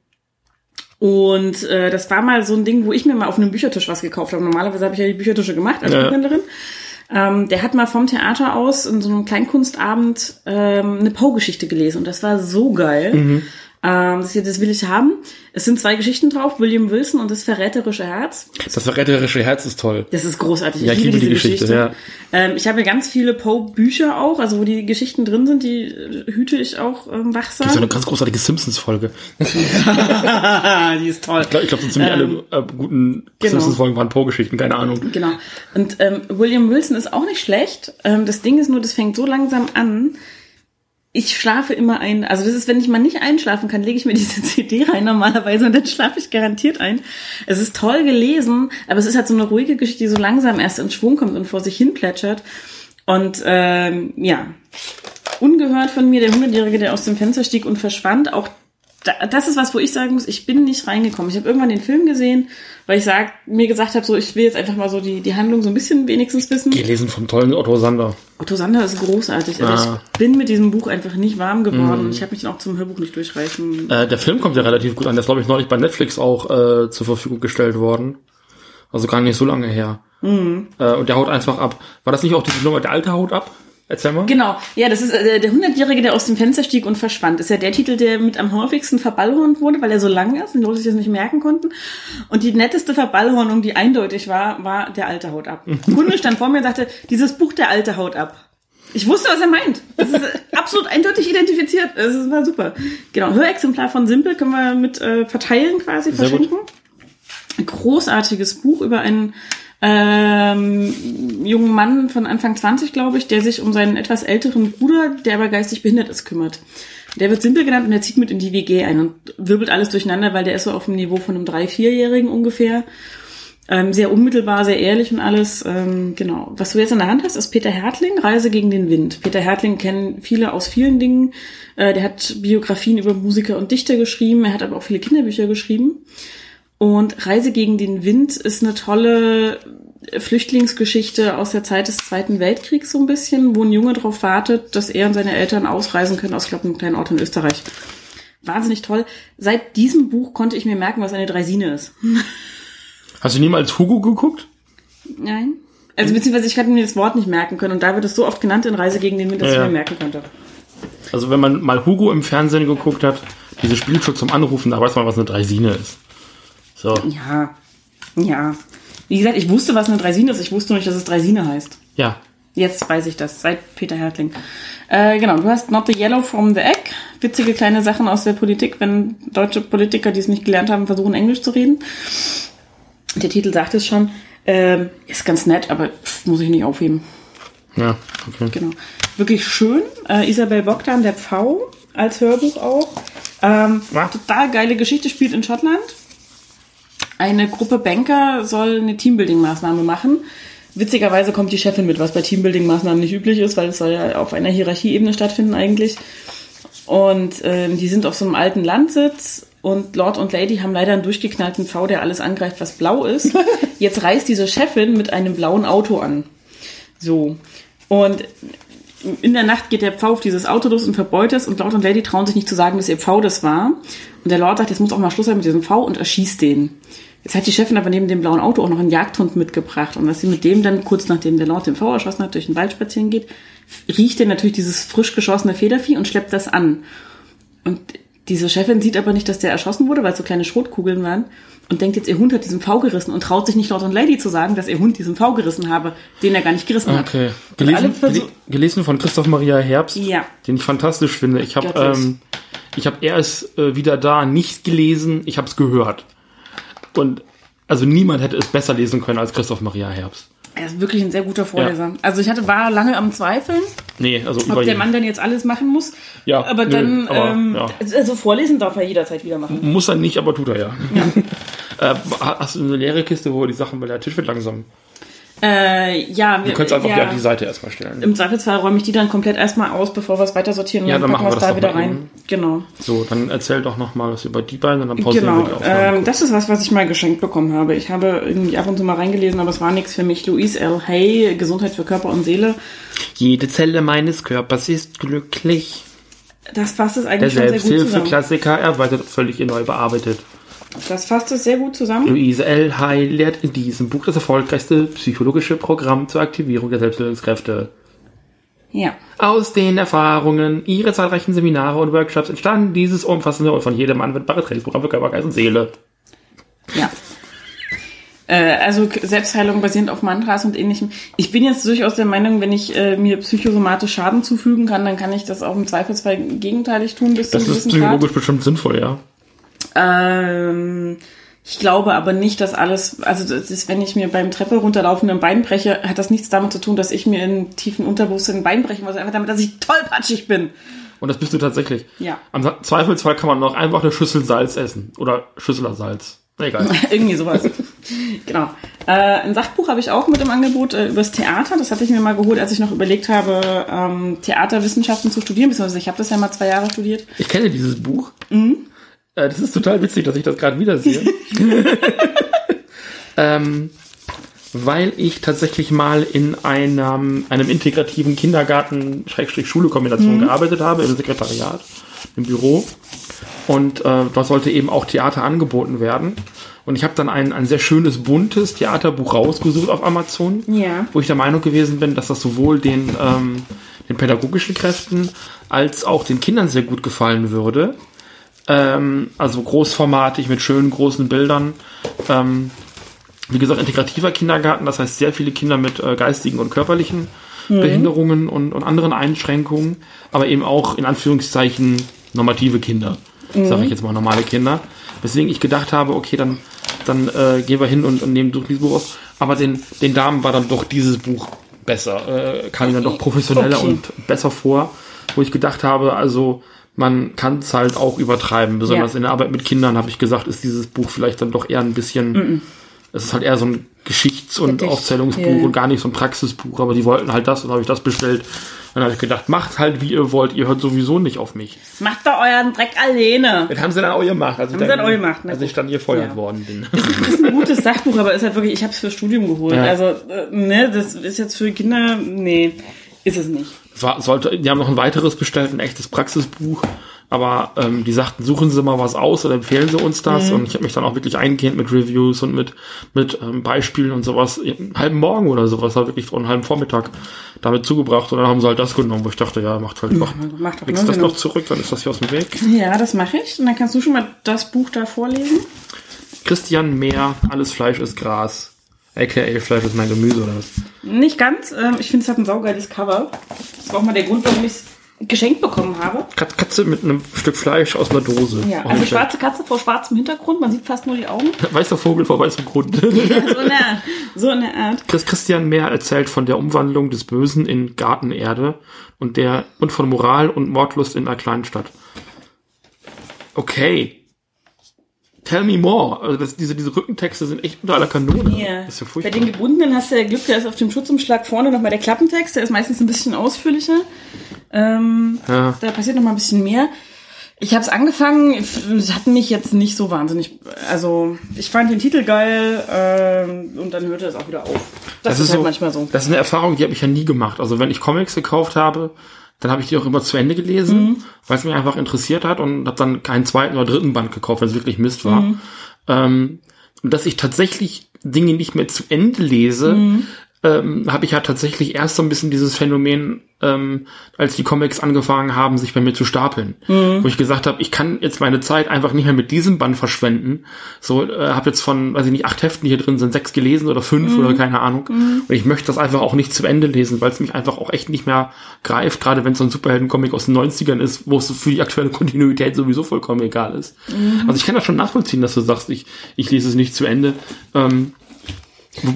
und äh, das war mal so ein Ding, wo ich mir mal auf einem Büchertisch was gekauft habe. Normalerweise habe ich ja die Büchertische gemacht als Ja. Buchhändlerin. Ähm, der hat mal vom Theater aus in so einem Kleinkunstabend ähm, eine Poe-Geschichte gelesen und das war so geil. Mhm. Ähm, das, hier, das will ich haben. Es sind zwei Geschichten drauf, William Wilson und das verräterische Herz. Das verräterische Herz ist toll. Das ist großartig. Ja, ich liebe die Geschichte, ja. Ähm, ich habe ganz viele Poe-Bücher auch, also wo die Geschichten drin sind, die äh, hüte ich auch ähm, Das ist so wachsam. eine ganz großartige Simpsons-Folge. die ist toll. Ich glaube, glaub, so ziemlich alle äh, guten genau. Simpsons-Folgen waren Poe-Geschichten, keine Ahnung. Genau. Und ähm, William Wilson ist auch nicht schlecht. Ähm, das Ding ist nur, das fängt so langsam an. Ich schlafe immer ein. Also das ist, wenn ich mal nicht einschlafen kann, lege ich mir diese CD rein normalerweise und dann schlafe ich garantiert ein. Es ist toll gelesen, aber es ist halt so eine ruhige Geschichte, die so langsam erst in Schwung kommt und vor sich hin plätschert. Und ähm, ja, ungehört von mir, der Hundertjährige, der aus dem Fenster stieg und verschwand. Auch das ist was, wo ich sagen muss, ich bin nicht reingekommen. Ich habe irgendwann den Film gesehen, weil ich sag, mir gesagt habe, so ich will jetzt einfach mal so die, die Handlung so ein bisschen wenigstens wissen. Gelesen vom tollen Otto Sander. Otto Sander ist großartig, aber Ah. Mhm. ich bin mit diesem Buch einfach nicht warm geworden und ich habe mich dann auch zum Hörbuch nicht durchreichen. Äh, der Film kommt ja relativ gut an. Der ist, glaube ich, neulich bei Netflix auch äh, zur Verfügung gestellt worden. Also gar nicht so lange her. Mhm. Äh, und der haut einfach ab. War das nicht auch diese Nummer, der alte haut ab? Erzähl mal. Genau, ja, das ist äh, der Hundertjährige, der aus dem Fenster stieg und verschwand. Ist ja der Titel, der mit am häufigsten verballhornt wurde, weil er so lang ist und die Leute sich das nicht merken konnten. Und die netteste Verballhornung, die eindeutig war, war der alte haut ab. Ein Kunde stand vor mir und sagte, dieses Buch der alte haut ab. Ich wusste, was er meint. Das ist äh, absolut eindeutig identifiziert. Das ist- war super. Genau, Hörexemplar von Simpel können wir mit äh, verteilen quasi, Sehr gut. verschenken. Ein großartiges Buch über einen ähm, jungen Mann von Anfang 20, glaube ich, der sich um seinen etwas älteren Bruder, der aber geistig behindert ist, kümmert. Der wird simpel genannt und der zieht mit in die WG ein und wirbelt alles durcheinander, weil der ist so auf dem Niveau von einem drei-, vierjährigen ungefähr. Ähm, sehr unmittelbar, sehr ehrlich und alles. Ähm, genau. Was du jetzt in der Hand hast, ist Peter Hertling, Reise gegen den Wind. Peter Hertling kennen viele aus vielen Dingen. Äh, der hat Biografien über Musiker und Dichter geschrieben. Er hat aber auch viele Kinderbücher geschrieben. Und Reise gegen den Wind ist eine tolle Flüchtlingsgeschichte aus der Zeit des Zweiten Weltkriegs so ein bisschen, wo ein Junge darauf wartet, dass er und seine Eltern ausreisen können aus, glaube einem kleinen Ort in Österreich. Wahnsinnig toll. Seit diesem Buch konnte ich mir merken, was eine Dreisine ist. Hast du niemals Hugo geguckt? Nein. Also beziehungsweise ich hatte mir das Wort nicht merken können und da wird es so oft genannt in Reise gegen den Wind, dass Ja, ja. ich mir merken konnte. Also wenn man mal Hugo im Fernsehen geguckt hat, diese Spielzeug zum Anrufen, da weiß man, was eine Dreisine ist. So. Ja. Ja. Wie gesagt, ich wusste, was eine Dreisine ist. Ich wusste nur nicht, dass es Dreisine heißt. Ja. Jetzt weiß ich das, seit Peter Hertling. Äh, genau, du hast Not the Yellow from the Egg. Witzige kleine Sachen aus der Politik, wenn deutsche Politiker, die es nicht gelernt haben, versuchen, Englisch zu reden. Der Titel sagt es schon. Ähm, ist ganz nett, aber pff, muss ich nicht aufheben. Ja, okay. Genau. Wirklich schön. Äh, Isabel Bogdan, der Pfau, als Hörbuch auch. Ähm, total geile Geschichte, spielt in Schottland. Eine Gruppe Banker soll eine Teambuilding-Maßnahme machen. Witzigerweise kommt die Chefin mit, was bei Teambuilding-Maßnahmen nicht üblich ist, weil es soll ja auf einer Hierarchieebene stattfinden eigentlich. Und ähm, die sind auf so einem alten Landsitz und Lord und Lady haben leider einen durchgeknallten V, der alles angreift, was blau ist. Jetzt reist diese Chefin mit einem blauen Auto an. So. Und in der Nacht geht der Pfau auf dieses Auto los und verbeut es und Lord und Lady trauen sich nicht zu sagen, dass ihr Pfau das war. Und der Lord sagt, jetzt muss auch mal Schluss sein mit diesem Pfau und erschießt den. Jetzt hat die Chefin aber neben dem blauen Auto auch noch einen Jagdhund mitgebracht. Und dass sie mit dem dann, kurz nachdem der Lord den Pfau erschossen hat, durch den Wald spazieren geht, riecht er natürlich dieses frisch geschossene Federvieh und schleppt das an. Und diese Chefin sieht aber nicht, dass der erschossen wurde, weil es so kleine Schrotkugeln waren. Und denkt jetzt, ihr Hund hat diesen Pfau gerissen und traut sich nicht Lord und Lady zu sagen, dass ihr Hund diesen Pfau gerissen habe, den er gar nicht gerissen hat. Okay. Gelesen, gelesen von Christoph Maria Herbst, Ja. den ich fantastisch finde. Ich habe ähm, ich habe erst äh, wieder da nicht gelesen, ich habe es gehört. Und also niemand hätte es besser lesen können als Christoph Maria Herbst. Er ist wirklich ein sehr guter Vorleser. Also ich hatte, war lange am Zweifeln, Nee, also ob der. Mann dann jetzt alles machen muss. Ja, aber nö, dann, aber, ähm, ja. also vorlesen darf er jederzeit wieder machen. Muss er nicht, aber tut er ja. äh, hast du eine leere Kiste, wo die Sachen, weil der Tisch wird langsam. Äh, ja, Du wir, könntest einfach ja, die an die Seite erstmal stellen. im Zweifelsfall räume ich die dann komplett erstmal aus, bevor wir es weiter sortieren und Ja, dann dann packen wir es da wieder rein. Genau. So, dann erzähl doch noch mal was über die beiden und dann pausieren Genau. wir die Aufnahme. Ähm, das ist was, was ich mal geschenkt bekommen habe. Ich habe irgendwie ab und zu mal reingelesen, aber es war nichts für mich. Louise L. Hay, Gesundheit für Körper und Seele. Jede Zelle meines Körpers ist glücklich. Das fasst es Der eigentlich schon sehr gut zusammen. Selbsthilfe-Klassiker erweitert völlig neu bearbeitet. Das fasst es sehr gut zusammen. Luise L. Hay lehrt in diesem Buch das erfolgreichste psychologische Programm zur Aktivierung der Selbstbildungskräfte. Ja. Aus den Erfahrungen ihrer zahlreichen Seminare und Workshops entstand dieses umfassende und von jedem anwendbare Trainingsprogramm für Körper, Geist und Seele. Ja. Äh, also Selbstheilung basierend auf Mantras und ähnlichem. Ich bin jetzt durchaus der Meinung, wenn ich äh, mir psychosomatisch Schaden zufügen kann, dann kann ich das auch im Zweifelsfall gegenteilig tun bis Das ist gewissen Grad. psychologisch bestimmt sinnvoll, ja. Ähm, ich glaube aber nicht, dass alles, also das ist, wenn ich mir beim Treppe runterlaufen ein Bein breche, hat das nichts damit zu tun, dass ich mir in tiefen Unterbewusstsein ein Bein brechen muss, einfach damit, dass ich tollpatschig bin. Und das bist du tatsächlich. Ja. Am Zweifelsfall kann man noch einfach eine Schüssel Salz essen. Oder Schüsseler Salz. Egal. Irgendwie sowas. genau. Äh, ein Sachbuch habe ich auch mit im Angebot äh, übers Theater. Das hatte ich mir mal geholt, als ich noch überlegt habe, ähm, Theaterwissenschaften zu studieren, beziehungsweise ich habe das ja mal zwei Jahre studiert. Ich kenne dieses Buch. Mhm. Äh, das ist total witzig, dass ich das gerade wieder sehe. ähm, weil ich tatsächlich mal in einem, einem integrativen Kindergarten-Schule-Kombination Mhm. gearbeitet habe, im Sekretariat, im Büro. Und äh, dort sollte eben auch Theater angeboten werden. Und ich habe dann ein, ein sehr schönes, buntes Theaterbuch rausgesucht auf Amazon, Ja. wo ich der Meinung gewesen bin, dass das sowohl den, ähm, den pädagogischen Kräften als auch den Kindern sehr gut gefallen würde. Ähm, also großformatig mit schönen großen Bildern. Ähm, wie gesagt, integrativer Kindergarten, das heißt sehr viele Kinder mit äh, geistigen und körperlichen Behinderungen und, und anderen Einschränkungen, aber eben auch in Anführungszeichen normative Kinder, sage ich jetzt mal normale Kinder. Weswegen ich gedacht habe, okay, dann, dann äh, gehen wir hin und, und nehmen durch dieses Buch aus. Aber den, den Damen war dann doch dieses Buch besser, äh, kam ihnen dann doch professioneller Okay. und besser vor, wo ich gedacht habe, also man kann es halt auch übertreiben. Besonders Ja. in der Arbeit mit Kindern habe ich gesagt, ist dieses Buch vielleicht dann doch eher ein bisschen Es ist halt eher so ein Geschichts- und Gedicht, Aufzählungsbuch ja. und gar nicht so ein Praxisbuch, aber die wollten halt das und habe ich das bestellt. Dann habe ich gedacht, macht halt wie ihr wollt, ihr hört sowieso nicht auf mich. Macht doch euren Dreck alleine. Das haben sie dann auch gemacht, als, Haben ich, sie dann auch gemacht, na als ich dann gefeuert Ja. worden bin. Das ist ein gutes Sachbuch, aber ist halt wirklich, ich habe es fürs Studium geholt. Ja. Also, äh, ne, das ist jetzt für Kinder, nee, ist es nicht. War, sollte, die haben noch ein weiteres bestellt, ein echtes Praxisbuch. Aber ähm, die sagten, suchen Sie mal was aus oder empfehlen Sie uns das. Und ich habe mich dann auch wirklich eingehend mit Reviews und mit, mit ähm, Beispielen und sowas, einen halben Morgen oder sowas, war wirklich einen halben Vormittag damit zugebracht. Und dann haben sie halt das genommen, wo ich dachte, ja, macht halt, macht, macht doch legst das noch zurück, dann ist das hier aus dem Weg. Ja, das mache ich. Und dann kannst du schon mal das Buch da vorlesen. Christian Mehr, alles Fleisch ist Gras. AKA Fleisch ist mein Gemüse oder was? Nicht ganz. Ähm, ich finde, es hat ein saugeiles Cover. Das war auch mal der Grund, warum ich es geschenkt bekommen habe. Kat- Katze mit einem Stück Fleisch aus einer Dose. Ja, also schwarze Katze vor schwarzem Hintergrund. Man sieht fast nur die Augen. Weißer Vogel vor weißem Grund. So in der, so in der Art. Chris Christian Mehr erzählt von der Umwandlung des Bösen in Gartenerde und der und von Moral und Mordlust in einer Kleinstadt. Okay. Tell me more. Also das, diese, diese Rückentexte sind echt unter aller Kanone. Ja. Das ist ja Bei furchtbar. den gebundenen hast du ja Glück, da ist auf dem Schutzumschlag vorne nochmal der Klappentext, der ist meistens ein bisschen ausführlicher. Ähm, Ja. Da passiert noch mal ein bisschen mehr. Ich habe es angefangen, es hat mich jetzt nicht so wahnsinnig, also ich fand den Titel geil ähm, und dann hörte es auch wieder auf. Das, ist, halt manchmal so. Das ist eine Erfahrung, die habe ich ja nie gemacht. Also wenn ich Comics gekauft habe, dann habe ich die auch immer zu Ende gelesen, Mhm. weil es mich einfach interessiert hat und habe dann keinen zweiten oder dritten Band gekauft, wenn es wirklich Mist war. Mhm. Ähm, und dass ich tatsächlich Dinge nicht mehr zu Ende lese, Mhm. Ähm, habe ich ja tatsächlich erst so ein bisschen dieses Phänomen, ähm, als die Comics angefangen haben, sich bei mir zu stapeln. Mhm. Wo ich gesagt habe, ich kann jetzt meine Zeit einfach nicht mehr mit diesem Band verschwenden. So, äh, habe jetzt von, weiß ich nicht, acht Heften die hier drin sind, sechs gelesen oder fünf Mhm. oder keine Ahnung. Und ich möchte das einfach auch nicht zu Ende lesen, weil es mich einfach auch echt nicht mehr greift, gerade wenn es so ein Superhelden-Comic aus den 90ern ist, wo es für die aktuelle Kontinuität sowieso vollkommen egal ist. Mhm. Also ich kann das schon nachvollziehen, dass du sagst, ich, ich lese es nicht zu Ende. Ähm,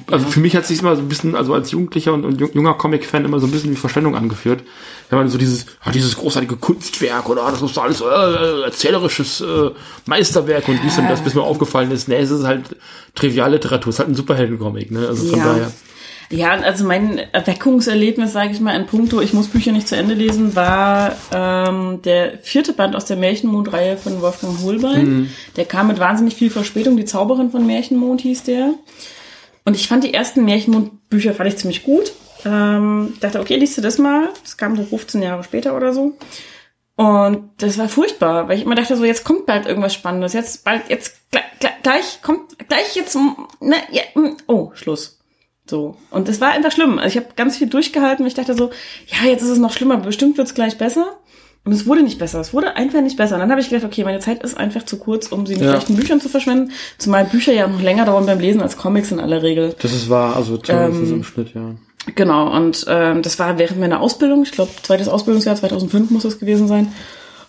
also für mich hat sich immer so ein bisschen, also als Jugendlicher und, und junger Comic-Fan immer so ein bisschen wie Verschwendung angeführt. Wenn man so dieses, ah, dieses großartige Kunstwerk oder ah, das ist alles äh, erzählerisches äh, Meisterwerk und dies und das, bis mir aufgefallen ist, nee, es ist halt Trivialliteratur, es ist halt ein Superhelden-Comic, ne? Also von Ja. daher. Ja, also mein Erweckungserlebnis, sage ich mal, in puncto, ich muss Bücher nicht zu Ende lesen, war ähm, der vierte Band aus der Märchenmond-Reihe von Wolfgang Holbein. Der kam mit wahnsinnig viel Verspätung, die Zauberin von Märchenmond hieß der. Und ich fand die ersten Märchenmond-Bücher fand ich ziemlich gut. Ähm, dachte, okay, liest du das mal. Das kam so 15 Jahre später oder so. Und das war furchtbar, weil ich immer dachte, so jetzt kommt bald irgendwas Spannendes. Jetzt bald, jetzt gleich, gleich, kommt, gleich jetzt, ne, ja, oh, Schluss. So. Und das war einfach schlimm. Also ich habe ganz viel durchgehalten. Ich dachte so, ja, jetzt ist es noch schlimmer, bestimmt wird's gleich besser. Und es wurde nicht besser. Es wurde einfach nicht besser. Und dann habe ich gedacht, okay, meine Zeit ist einfach zu kurz, um sie mit Ja. schlechten Büchern zu verschwenden. Zumal Bücher ja noch länger dauern beim Lesen als Comics in aller Regel. Das ist wahr, also zumindest Ähm, im Schnitt, ja. Genau, und ähm, das war während meiner Ausbildung, ich glaube, zweites Ausbildungsjahr, 2005 muss das gewesen sein.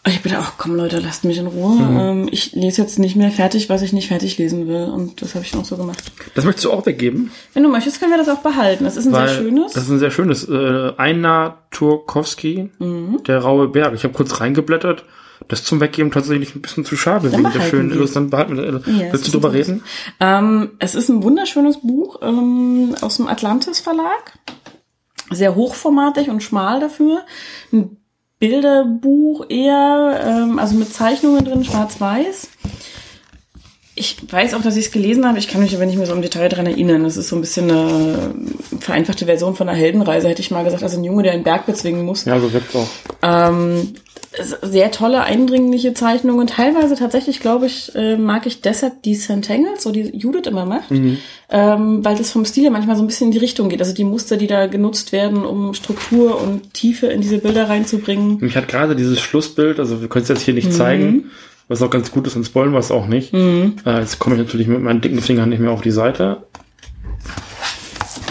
Ich bin ach komm Leute, lasst mich in Ruhe. Mhm. Ähm, ich lese jetzt nicht mehr fertig, was ich nicht fertig lesen will. Und das habe ich auch so gemacht. Das möchtest du auch weggeben? Wenn du möchtest, können wir das auch behalten. Das ist ein Weil sehr schönes. Das ist ein sehr schönes. Äh, Einar Turkowski, Mhm. der raue Berg. Ich habe kurz reingeblättert. Das zum Weggeben tatsächlich ein bisschen zu schade Dann wegen der schönen. Illustration. Behalten wir- äh, Ja, Willst du ist drüber ein reden? Ähm, es ist ein wunderschönes Buch ähm, aus dem Atlantis Verlag. Sehr hochformatig und schmal dafür. Ein Bilderbuch eher, ähm, also mit Zeichnungen drin, schwarz-weiß. Ich weiß auch, dass ich es gelesen habe. Ich kann mich aber nicht mehr so im Detail dran erinnern. Das ist so ein bisschen eine vereinfachte Version von einer Heldenreise, hätte ich mal gesagt. Also ein Junge, der einen Berg bezwingen muss. Ja, so wirkt's auch. Ähm, sehr tolle, eindringliche Zeichnungen. Teilweise tatsächlich, glaube ich, äh, mag ich deshalb die Centangles, so die Judith immer macht, ähm, weil das vom Stil manchmal so ein bisschen in die Richtung geht. Also die Muster, die da genutzt werden, um Struktur und Tiefe in diese Bilder reinzubringen. Mich hat gerade dieses Schlussbild, also wir können es jetzt hier Mhm. nicht zeigen, was auch ganz gut ist, sonst spoilen wir es auch nicht. Äh, jetzt komme ich natürlich mit meinen dicken Fingern nicht mehr auf die Seite.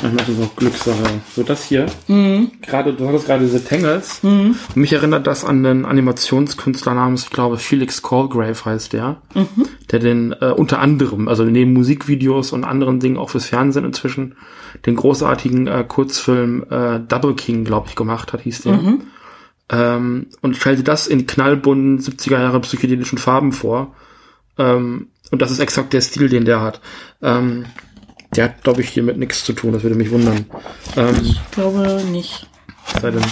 Ich mache so Glückssache. So das hier. Mhm. Gerade, du hattest gerade diese Tangles. Und mich erinnert das an den Animationskünstler namens, ich glaube, Felix Colgrave heißt der. Mhm. Der den äh, unter anderem, also neben Musikvideos und anderen Dingen auch fürs Fernsehen inzwischen, den großartigen äh, Kurzfilm äh, Double King, glaube ich, gemacht hat, hieß der. Mhm. Ähm, und stellte das in knallbunten 70er Jahre psychedelischen Farben vor. Ähm, und das ist exakt der Stil, den der hat. Ähm, Der hat, glaube ich, hier mit nichts zu tun, das würde mich wundern. Ähm, Ich glaube nicht. sei denn,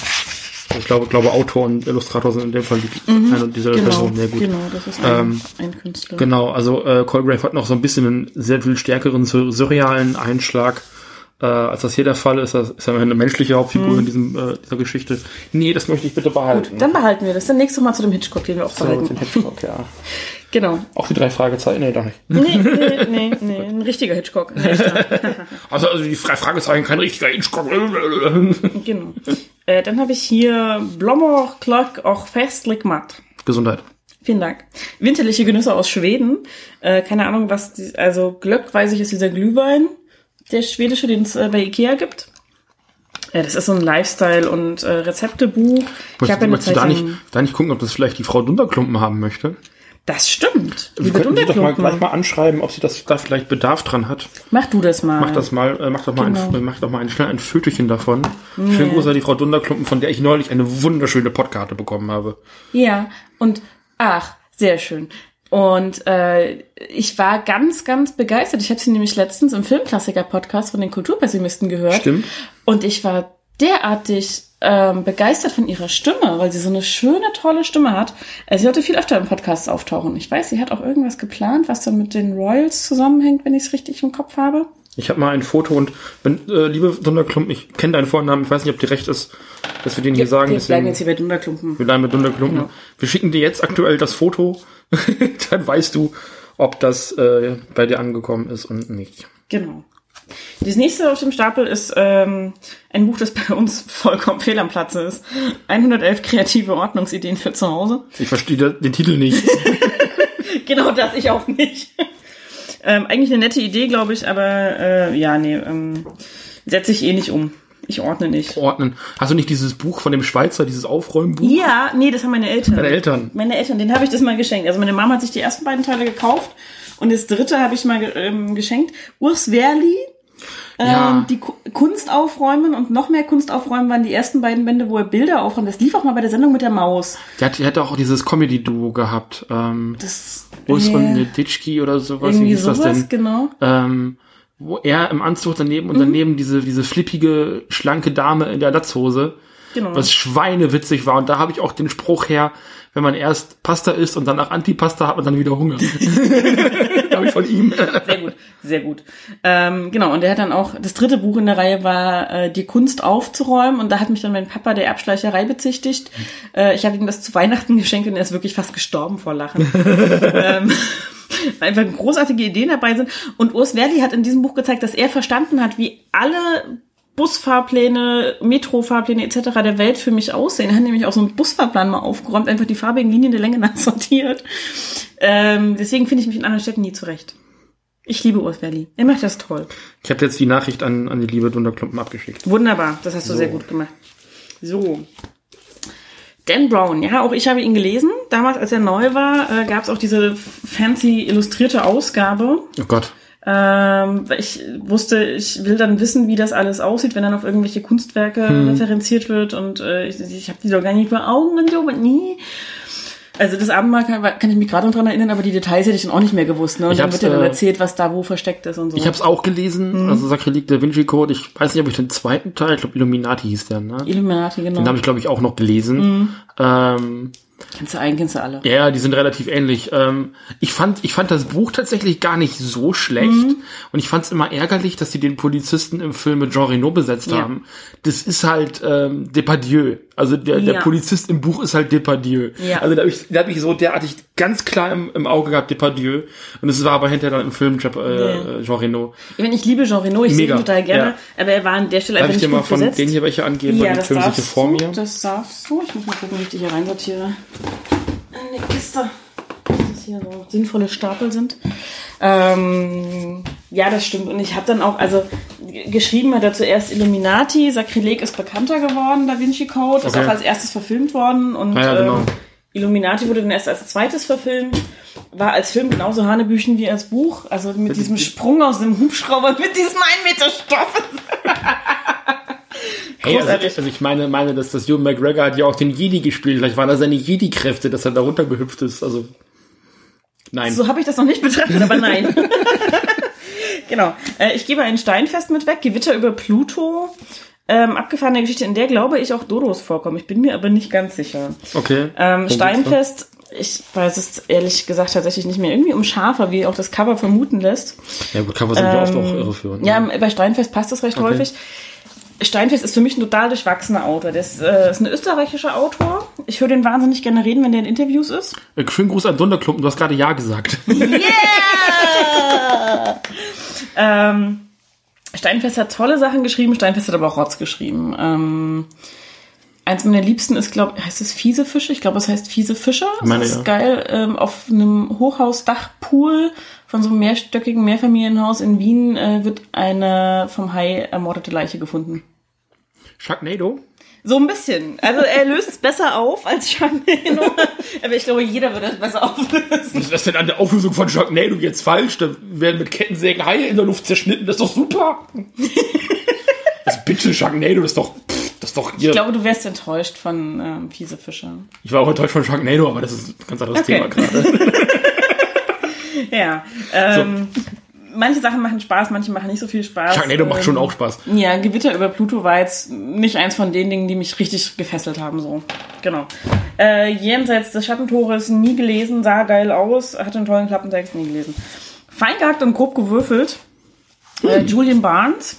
ich glaube, glaube Autor und Illustrator sind in dem Fall die, eine dieser Genau, Personen. Ja, gut. genau, das ist ein, Ähm, ein Künstler. Genau, also äh, Colgrave hat noch so ein bisschen einen sehr viel stärkeren sur surrealen Einschlag, äh, als das hier der Fall ist. Das ist ja eine menschliche Hauptfigur in diesem, äh, dieser Geschichte. Nee, das möchte ich bitte behalten. Dann behalten wir das. Dann nächstes Mal zu dem Hitchcock, den wir auch so, behalten. Hitchcock, ja. Genau. Auch die drei Fragezeichen, nee, doch nicht. Nee, nee, nee, nee. Ein richtiger Hitchcock. Also, also die drei Fragezeichen, kein richtiger Hitchcock. genau. Äh, dann habe ich hier Blommer Klock auch festlich matt. Gesundheit. Vielen Dank. Winterliche Genüsse aus Schweden. Äh, keine Ahnung, was die, also Glöck, weiß ich, ist dieser Glühwein, der schwedische, den es äh, bei Ikea gibt. Äh, das ist so ein Lifestyle- und äh, Rezeptebuch. Ich Möchtest, habe ja eine möchtest du Zeit da nicht, da nicht gucken, ob das vielleicht die Frau Dunderklumpen haben möchte? Das stimmt. Wir könnten sie doch mal gleich mal anschreiben, ob sie das da vielleicht Bedarf dran hat. Mach du das mal. Mach das mal, äh, mach doch mal, Genau. ein, mach doch mal ein, schnell ein Fötchen davon. Schönen Gruß an die Frau Dunderklumpen, von der ich neulich eine wunderschöne Podkarte bekommen habe. Ja, und ach, sehr schön. Und äh, ich war ganz, ganz begeistert. Ich habe sie nämlich letztens im Filmklassiker-Podcast von den Kulturpessimisten gehört. Stimmt. Und ich war derartig ähm, begeistert von ihrer Stimme, weil sie so eine schöne, tolle Stimme hat. Äh, sie sollte viel öfter im Podcast auftauchen. Ich weiß, sie hat auch irgendwas geplant, was dann mit den Royals zusammenhängt, wenn ich es richtig im Kopf habe. Ich habe mal ein Foto und wenn, äh, liebe Dunderklumpen, ich kenne deinen Vornamen, ich weiß nicht, ob dir recht ist, dass wir den hier sagen. Wir bleiben jetzt hier bei Dunderklumpen. wir bleiben mit Dunderklumpen. Genau. Wir schicken dir jetzt aktuell das Foto, dann weißt du, ob das äh, bei dir angekommen ist und nicht. Genau. Das nächste auf dem Stapel ist ähm, ein Buch, das bei uns vollkommen fehl am Platze ist. 111 kreative Ordnungsideen für zu Hause. Ich verstehe den Titel nicht. Genau das, ich auch nicht. ähm, eigentlich eine nette Idee, glaube ich, aber äh, ja, nee, ähm, setze ich eh nicht um. Ich ordne nicht. Ordnen. Hast du nicht dieses Buch von dem Schweizer, dieses Aufräumbuch? Ja, nee, das haben meine Eltern. Deine Eltern. Meine Eltern, den habe ich das mal geschenkt. Also meine Mama hat sich die ersten beiden Teile gekauft und das dritte habe ich mal ähm, geschenkt. Urs Werli, ähm, Ja. die Ku- Kunst aufräumen und noch mehr Kunst aufräumen waren die ersten beiden Bände, wo er Bilder aufräumt. Das lief auch mal bei der Sendung mit der Maus. Der hat, der hat auch dieses Comedy-Duo gehabt. Ähm, Das Urs äh, und Ditschki oder sowas. Wie irgendwie hieß das sowas, denn? genau. ähm, wo er im Anzug daneben Mhm. und daneben diese, diese flippige, schlanke Dame in der Latzhose, Genau. was schweinewitzig war. Und da habe ich auch den Spruch her, wenn man erst Pasta isst und danach Antipasta hat man dann wieder Hunger. habe ich von ihm. Sehr gut, sehr gut. Ähm, genau, und er hat dann auch, das dritte Buch in der Reihe war äh, Die Kunst aufzuräumen und da hat mich dann mein Papa der Erbschleicherei bezichtigt. Äh, ich habe ihm das zu Weihnachten geschenkt und er ist wirklich fast gestorben vor Lachen. ähm, weil einfach großartige Ideen dabei sind. Und Urs Werli hat in diesem Buch gezeigt, dass er verstanden hat, wie alle Busfahrpläne, Metrofahrpläne etc. der Welt für mich aussehen. Er hat nämlich auch so einen Busfahrplan mal aufgeräumt, einfach die farbigen Linien der Länge nach sortiert. Ähm, deswegen finde ich mich in anderen Städten nie zurecht. Ich liebe Urs Werli. Er macht das toll. Ich habe jetzt die Nachricht an, an die liebe Dunderklumpen abgeschickt. Wunderbar, das hast du sehr gut gemacht. So. Dan Brown, ja, auch ich habe ihn gelesen. Damals, als er neu war, äh, gab es auch diese fancy illustrierte Ausgabe. Oh Gott. Ähm, ich wusste, ich will dann wissen, wie das alles aussieht, wenn dann auf irgendwelche Kunstwerke referenziert wird und äh, ich, ich habe die doch gar nicht vor Augen und so, aber nie. Also das Abendmahl kann, kann ich mich gerade noch dran erinnern, aber die Details hätte ich dann auch nicht mehr gewusst. Ne? Und Ich dann wird ja dann äh, erzählt, was da wo versteckt ist und so. Ich habe es auch gelesen, Mhm. also Sakrileg Da Vinci Code. Ich weiß nicht, ob ich den zweiten Teil, ich glaube Illuminati hieß der, ne? Illuminati, genau. Den habe ich, glaube ich, auch noch gelesen. Mhm. Ähm, Kennst du einen, kennst du alle. Ja, die sind relativ ähnlich. Ähm, ich fand, ich fand das Buch tatsächlich gar nicht so schlecht Mhm. und ich fand es immer ärgerlich, dass sie den Polizisten im Film mit Jean Reno besetzt Ja. haben. Das ist halt ähm, Depardieu. Also der, der Ja. Polizist im Buch ist halt Depardieu. Ja. Also da habe ich, da hab ich so derartig ganz klar im, im Auge gehabt Depardieu und es war aber hinterher dann im Film äh, Jean Reno. Ich meine, ich liebe Jean Reno, ich sehe ihn total gerne, ja. aber er war an der Stelle Darf einfach ich dir nicht mal von besetzt. denen hier welche angeben, ja, weil die das Filme sich hier vor du, mir. das darfst du. Ich muss mal gucken, wie ich die hier reinsortiere. In die Kiste. Das hier so sinnvolle Stapel sind. Ähm, ja, das stimmt. Und ich habe dann auch, also geschrieben hat er zuerst Illuminati, Sakrileg ist bekannter geworden, Da Vinci Code, ist Okay. auch als erstes verfilmt worden und ja, genau. ähm, Illuminati wurde dann erst als zweites verfilmt, war als Film genauso Hanebüchen wie als Buch, also mit diesem Sprung aus dem Hubschrauber, mit diesem 1 Meter Stoff. Hey, also, also ich meine, meine, dass das Ewan McGregor hat ja auch den Jedi gespielt. Vielleicht waren das seine Jedi-Kräfte, dass er da runtergehüpft ist. Also nein. So habe ich das noch nicht betrachtet, aber nein. genau. Äh, ich gebe ein Steinfest mit weg, Gewitter über Pluto. Ähm, abgefahrene Geschichte, in der glaube ich auch Dodos vorkommen. Ich bin mir aber nicht ganz sicher. Okay. Ähm, Steinfest, ich weiß es ehrlich gesagt tatsächlich nicht mehr. Irgendwie um Schafer, wie auch das Cover vermuten lässt. Ja, gut, Cover sind ja oft auch irreführend. Ja, bei Steinfest passt das recht Okay. häufig. Steinfest ist für mich ein total durchwachsener Autor. Der ist, äh, ist ein österreichischer Autor. Ich höre den wahnsinnig gerne reden, wenn der in Interviews ist. Äh, Schönen Gruß an Dunderklumpen, du hast gerade Ja gesagt. Ähm, Steinfest hat tolle Sachen geschrieben, Steinfest hat aber auch Rotz geschrieben. Ähm, eins meiner Liebsten ist, glaube heißt es fiese Fische? Ich glaube, es heißt fiese Fische. Das meine, ist ja. geil. Ähm, auf einem Hochhausdachpool von so einem mehrstöckigen Mehrfamilienhaus in Wien äh, wird eine vom Hai ermordete Leiche gefunden. Sharknado? So ein bisschen. Also er löst es besser auf als Sharknado. aber ich glaube, jeder würde es besser auflösen. Was ist das denn an der Auflösung von Sharknado jetzt falsch? Da werden mit Kettensägen Haie in der Luft zerschnitten, das ist doch super. also bitte, Sharknado, das ist doch, pff, das ist doch hier. Ich glaube, du wärst enttäuscht von ähm, fiese Fische. Ich war auch enttäuscht von Sharknado, aber das ist ein ganz anderes Okay. Thema gerade. Ja. Ähm, Manche Sachen machen Spaß, manche machen nicht so viel Spaß. Sharknado macht Ähm, schon auch Spaß. Ja, Gewitter über Pluto war jetzt nicht eins von den Dingen, die mich richtig gefesselt haben. So, genau. Äh, jenseits des Schattentores nie gelesen, sah geil aus, hatte einen tollen Klappentext, nie gelesen. Fein gehackt und grob gewürfelt. Äh, Julian Barnes.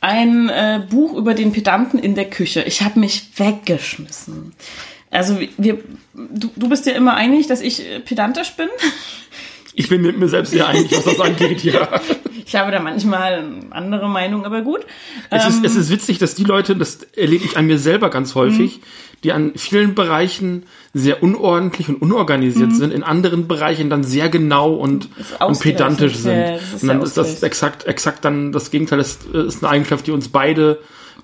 Ein äh, Buch über den Pedanten in der Küche. Ich habe mich weggeschmissen. Also wir, du, du bist ja immer einig, dass ich äh, pedantisch bin. Ich bin mit mir selbst sehr einig, was das angeht, ja. Ich habe da manchmal andere Meinung, aber gut. Es ist, Ähm, es ist witzig, dass die Leute, das erlebe ich an mir selber ganz häufig, die an vielen Bereichen sehr unordentlich und unorganisiert sind, in anderen Bereichen dann sehr genau und, und pedantisch sind. ja, ist und dann ist das exakt, exakt dann das Gegenteil. Das ist eine Eigenschaft, die uns beide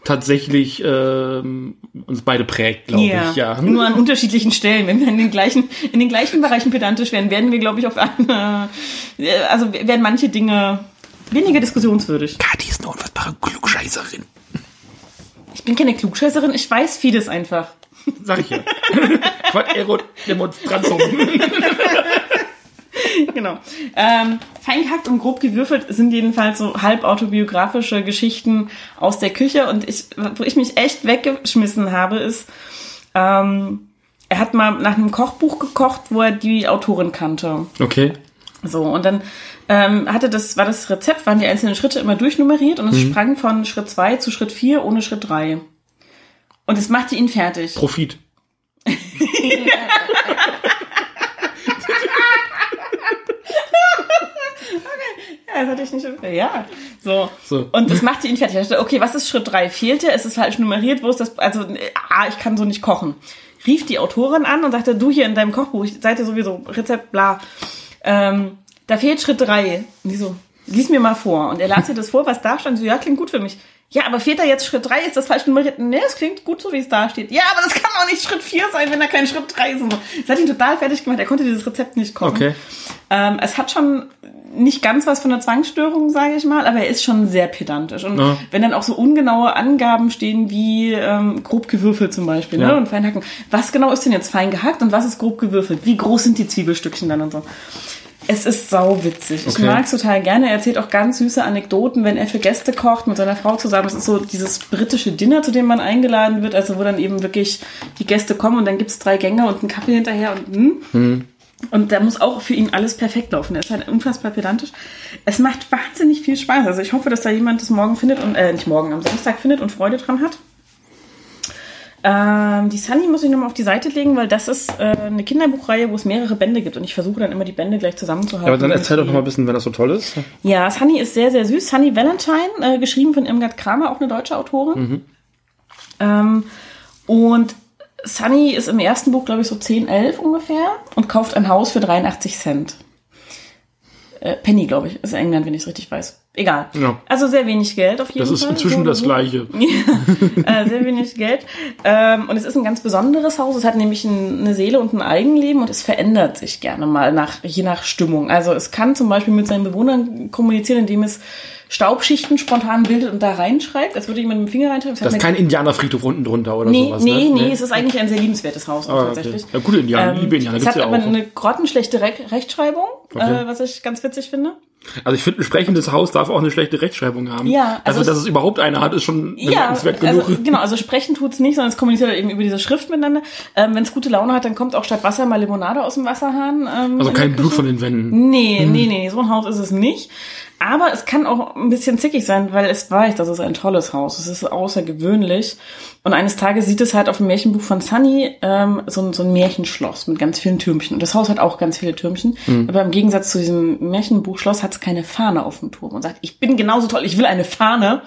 tatsächlich ähm, uns beide prägt, glaube ich. Ja. Nur an unterschiedlichen Stellen. Wenn wir in den gleichen, in den gleichen Bereichen pedantisch wären, werden wir, glaube ich, auf eine, äh, also werden manche Dinge weniger diskussionswürdig. Kathi ist eine unfassbare Klugscheißerin. Ich bin keine Klugscheißerin, ich weiß vieles einfach. Sag ich ja. Quad-Aero-Demonstrantum. genau. Ähm, fein gehackt und grob gewürfelt sind jedenfalls so halb autobiografische Geschichten aus der Küche. Und ich, wo ich mich echt weggeschmissen habe, ist, ähm, er hat mal nach einem Kochbuch gekocht, wo er die Autorin kannte. Okay. So, und dann ähm, hatte das, war das Rezept, waren die einzelnen Schritte immer durchnummeriert und es sprang von Schritt zwei zu Schritt vier ohne Schritt drei Und es machte ihn fertig. Profit. das hatte ich nicht. Ja, so. So. Und das machte ihn fertig. Ich dachte, okay, was ist Schritt drei? Fehlte? Es ist falsch nummeriert. Wo ist das? Also, ah, ich kann so nicht kochen. Rief die Autorin an und sagte, du hier in deinem Kochbuch, seid ihr sowieso Rezept, bla. Ähm, da fehlt Schritt drei. Und die so, lies mir mal vor. Und er las ihr das vor, was da stand. So, ja, klingt gut für mich. Ja, aber fehlt da jetzt Schritt drei? Ist das falsch nummeriert? Nee, es klingt gut so, wie es da steht. Ja, aber das kann auch nicht Schritt vier sein, wenn da kein Schritt drei ist. Und so. Das hat ihn total fertig gemacht. Er konnte dieses Rezept nicht kochen. Okay. Ähm, es hat schon nicht ganz was von einer Zwangsstörung, sage ich mal, aber er ist schon sehr pedantisch. Und Ja. wenn dann auch so ungenaue Angaben stehen wie ähm, grob gewürfelt zum Beispiel Ja. ne? und fein hacken, was genau ist denn jetzt fein gehackt und was ist grob gewürfelt? Wie groß sind die Zwiebelstückchen dann und so? Es ist sau witzig. Ich Okay. mag's total gerne. Er erzählt auch ganz süße Anekdoten, wenn er für Gäste kocht mit seiner Frau zusammen. Es ist so dieses britische Dinner, zu dem man eingeladen wird, also wo dann eben wirklich die Gäste kommen und dann gibt's drei Gänge und einen Kaffee hinterher und hm. Und da muss auch für ihn alles perfekt laufen. Er ist halt unfassbar pedantisch. Es macht wahnsinnig viel Spaß. Also ich hoffe, dass da jemand das morgen findet und äh, nicht morgen, am Samstag findet und Freude dran hat. Ähm, die Sunny muss ich nochmal auf die Seite legen, weil das ist äh, eine Kinderbuchreihe, wo es mehrere Bände gibt und ich versuche dann immer die Bände gleich zusammenzuhalten. Ja, aber dann erzähl doch Und noch mal ein bisschen, wenn das so toll ist. ja, Sunny ist sehr, sehr süß. Sunny Valentine, äh, geschrieben von Irmgard Kramer, auch eine deutsche Autorin. Ähm, und Sunny ist im ersten Buch, glaube ich, so 10, 11 ungefähr und kauft ein Haus für 83 Cent. Äh, Penny, glaube ich, ist England, wenn ich es richtig weiß. Egal. Ja. Also sehr wenig Geld auf jeden Das ist Fall. inzwischen So das. Gleiche. äh, sehr wenig Geld. Ähm, und es ist ein ganz besonderes Haus. Es hat nämlich ein, eine Seele und ein Eigenleben und es verändert sich gerne mal nach, je nach Stimmung. Also es kann zum Beispiel mit seinen Bewohnern kommunizieren, indem es Staubschichten spontan bildet und da reinschreibt, als würde jemand mit dem Finger reinschreiben. Hat Das ist kein Indianerfriedhof unten drunter oder Nee, sowas. nee, ne? nee, es ist eigentlich ein sehr liebenswertes Haus Ah, okay. tatsächlich. Ja, gute Indianer, Ähm, liebe Indianer es hat ja aber auch. eine grottenschlechte Re Rechtschreibung, Okay. äh, was ich ganz witzig finde. Also ich finde, ein sprechendes Haus darf auch eine schlechte Rechtschreibung haben. Ja, also, also dass es überhaupt eine hat, ist schon Ja, bemerkenswert genug. also, genau, also sprechen tut's nicht, sondern es kommuniziert halt eben über diese Schrift miteinander. Ähm, Wenn es gute Laune hat, dann kommt auch statt Wasser mal Limonade aus dem Wasserhahn. Ähm, Also in kein Blut von den Wänden. Nee, nee, nee, so ein Haus ist es nicht. Aber es kann auch ein bisschen zickig sein, weil es weiß, das ist ein tolles Haus. Es ist außergewöhnlich. Und eines Tages sieht es halt auf dem Märchenbuch von Sunny ähm, so, ein- so ein Märchenschloss mit ganz vielen Türmchen. Und das Haus hat auch ganz viele Türmchen. Aber im Gegensatz zu diesem Märchenbuchschloss hat es keine Fahne auf dem Turm und sagt, ich bin genauso toll, ich will eine Fahne.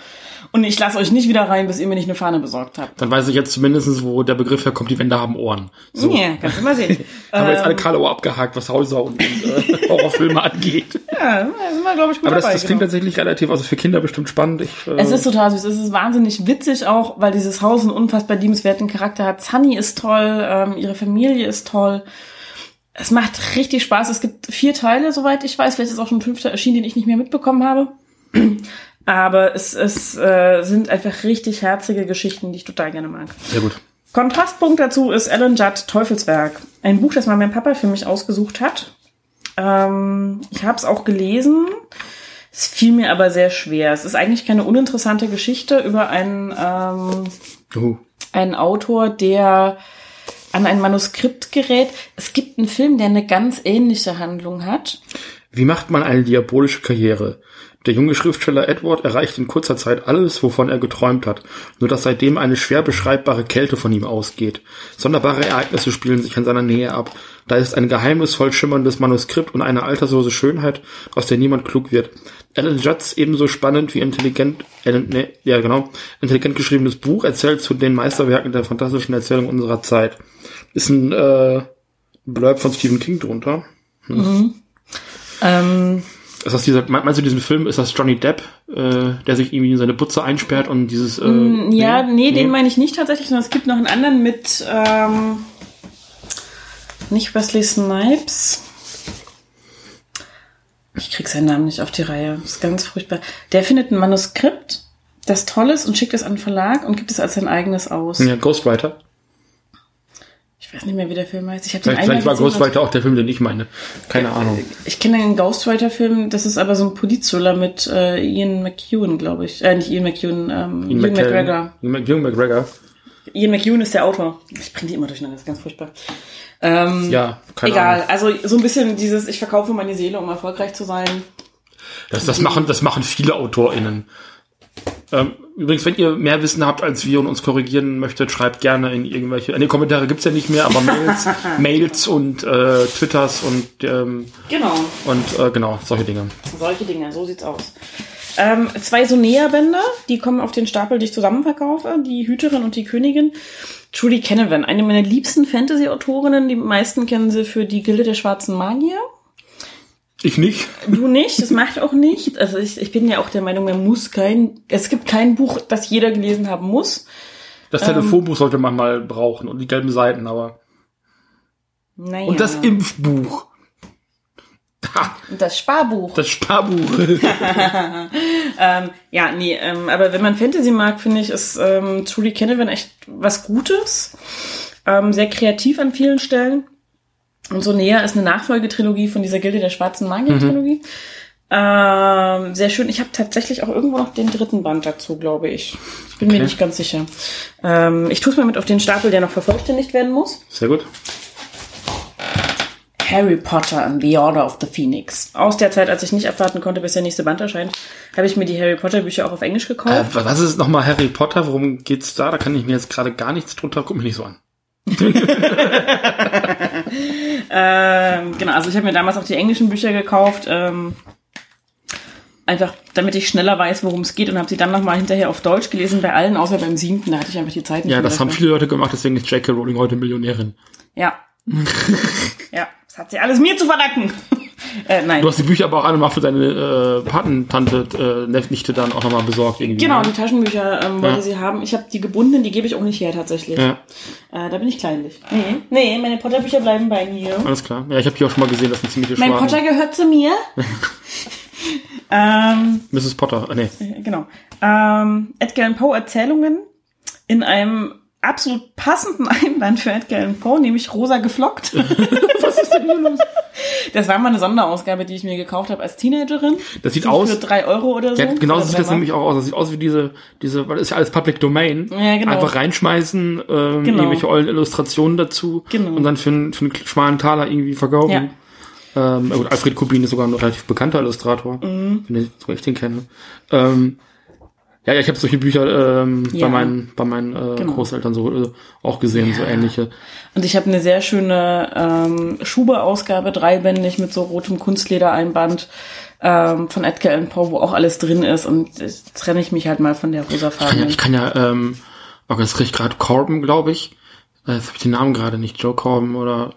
Und ich lasse euch nicht wieder rein, bis ihr mir nicht eine Fahne besorgt habt. Dann weiß ich jetzt zumindest, wo der Begriff herkommt, die Wände haben Ohren. So. Ja, kannst du mal sehen. Haben wir jetzt alle Ähm. Karlauer abgehakt, was Häuser und, und äh, Horrorfilme angeht. ja, sind wir, glaube ich, gut Aber das, dabei. das klingt genau. tatsächlich relativ, also für Kinder bestimmt spannend. Ich, äh, Es ist total süß. Es ist wahnsinnig witzig auch, weil dieses Haus einen unfassbar liebenswerten Charakter hat. Sunny ist toll, ähm, ihre Familie ist toll. Es macht richtig Spaß. Es gibt vier Teile, soweit ich weiß. Vielleicht ist auch schon ein fünfter erschienen, den ich nicht mehr mitbekommen habe. Aber es, es äh, sind einfach richtig herzige Geschichten, die ich total gerne mag. sehr gut. Kontrastpunkt dazu ist Alan Judd Teufelswerk. Ein Buch, das mal mein Papa für mich ausgesucht hat. Ähm, ich habe es auch gelesen. Es fiel mir aber sehr schwer. Es ist eigentlich keine uninteressante Geschichte über einen, ähm, Uh. einen Autor, der an ein Manuskript gerät. Es gibt einen Film, der eine ganz ähnliche Handlung hat. Wie macht man eine diabolische Karriere? Der junge Schriftsteller Edward erreicht in kurzer Zeit alles, wovon er geträumt hat, nur dass seitdem eine schwer beschreibbare Kälte von ihm ausgeht. Sonderbare Ereignisse spielen sich an seiner Nähe ab. Da ist ein geheimnisvoll schimmerndes Manuskript und eine alterslose Schönheit, aus der niemand klug wird. Alan Judds ebenso spannend wie intelligent, äh, ne, ja genau, intelligent geschriebenes Buch erzählt zu den Meisterwerken der fantastischen Erzählung unserer Zeit. Ist ein äh, Blurb von Stephen King drunter. Ähm, Ist das dieser, me- meinst du diesen Film, ist das Johnny Depp, äh, der sich irgendwie in seine Butze einsperrt und dieses, äh, Mm, ja, nee, den meine ich nicht tatsächlich, sondern es gibt noch einen anderen mit, ähm, nicht Wesley Snipes. Ich krieg seinen Namen nicht auf die Reihe. Das ist ganz furchtbar. Der findet ein Manuskript, das toll ist und schickt es an den Verlag und gibt es als sein eigenes aus. ja, Ghostwriter. Ich weiß nicht mehr, wie der Film heißt. Ich habe den Vielleicht, vielleicht war Ghostwriter auch der Film, den ich meine. Keine Ahnung. Ich kenne einen Ghostwriter-Film, das ist aber so ein Politthriller mit äh, Ian McEwan, glaube ich. Äh, nicht Ian McEwan, ähm, Ian, McGregor. Ian Mc- Ian McGregor. Ian McEwan ist der Autor. Ich bringe die immer durcheinander, das ist ganz furchtbar. Ähm, Ja, keine Egal, Ahnung. also so ein bisschen dieses, ich verkaufe meine Seele, um erfolgreich zu sein. Das, das machen, das machen viele AutorInnen. Ähm, übrigens, wenn ihr mehr Wissen habt als wir und uns korrigieren möchtet, schreibt gerne in irgendwelche, in die Kommentare gibt's ja nicht mehr, aber Mails, Mails und äh, Twitters und, ähm, Genau, und äh, genau, solche Dinge. solche Dinge, so sieht's aus. Ähm, zwei Sonea-Bänder, die kommen auf den Stapel, die ich zusammen verkaufe. Die Hüterin und die Königin. Trudy Canavan, eine meiner liebsten Fantasy-Autorinnen. Die meisten kennen sie für die Gilde der schwarzen Magier. Ich nicht. Du nicht, das macht auch nicht. Also ich, ich bin ja auch der Meinung, man muss kein, es gibt kein Buch, das jeder gelesen haben muss. Das Telefonbuch sollte man mal brauchen und die gelben Seiten, aber. Naja. Und das Impfbuch. Und das Sparbuch. das Sparbuch. Ähm, ja, nee, ähm, aber wenn man Fantasy mag, finde ich, ist ähm, Trudy Canavan echt was Gutes. Ähm, sehr kreativ an vielen Stellen. Und so näher ist eine Nachfolgetrilogie von dieser Gilde der schwarzen Magier-Trilogie. Ähm, sehr schön. Ich habe tatsächlich auch irgendwo noch den dritten Band dazu, glaube ich. Ich bin mir Okay. nicht ganz sicher. Ähm, ich tue es mal mit auf den Stapel, der noch vervollständigt werden muss. Sehr gut. Harry Potter and the Order of the Phoenix. Aus der Zeit, als ich nicht abwarten konnte, bis der nächste Band erscheint, habe ich mir die Harry Potter Bücher auch auf Englisch gekauft. Äh, was ist nochmal Harry Potter? Worum geht's da? Da kann ich mir jetzt gerade gar nichts drunter. Guck mich nicht so an. Ähm, genau, also ich habe mir damals auch die englischen Bücher gekauft, ähm, einfach damit ich schneller weiß, worum es geht und habe sie dann nochmal hinterher auf Deutsch gelesen, bei allen, außer beim siebten, da hatte ich einfach die Zeit nicht Ja, das haben viele Leute gemacht, deswegen ist J.K. Rowling heute Millionärin. Ja. ja, das hat sie alles mir zu verdanken. Äh, nein. Du hast die Bücher aber auch alle mal für deine äh, Patentante, äh, Nichte dann auch nochmal besorgt irgendwie. Genau, ne? die Taschenbücher ähm, wollte Ja. sie haben. Ich habe die gebundenen, die gebe ich auch nicht her tatsächlich. Ja, Äh, da bin ich kleinlich. Nee, nee, meine Potter-Bücher bleiben bei mir. alles klar. Ja, ich habe die auch schon mal gesehen, das sind ziemliche Mein. Potter gehört zu mir. ähm, Mrs. Potter, äh, nee. genau. Ähm, Edgar Allan Poe Erzählungen in einem absolut passenden Einband für Edgar Allan Poe, nämlich rosa geflockt. Was ist denn hier los? Das war mal eine Sonderausgabe, die ich mir gekauft habe als Teenagerin. Das sieht so aus- Für drei Euro oder so. Ja, genau sieht das nämlich auch aus. Das sieht aus wie diese, diese, weil das ist ja alles Public Domain. Ja, genau. Einfach reinschmeißen, ähm, Genau. irgendwelche ollen Illustrationen dazu Genau. und dann für einen, für einen schmalen Taler irgendwie verkaufen. Ja. Ähm, gut, Alfred Kubin ist sogar ein relativ bekannter Illustrator, Mhm. wenn ich, so ich den kenne. Ähm, ja, ja, ich habe solche Bücher ähm, Ja. bei meinen, bei meinen äh, Genau. Großeltern so äh, auch gesehen, so ähnliche. Und ich habe eine sehr schöne ähm, Schuber-Ausgabe, dreibändig mit so rotem Kunstledereinband ähm, von Edgar Allan Poe, wo auch alles drin ist. Und jetzt trenne ich mich halt mal von der Ich kann ja, ich kann ja ähm, oh, jetzt krieg ich gerade Corbin, glaube ich. Äh, Jetzt habe ich den Namen gerade nicht, Joe Corbin oder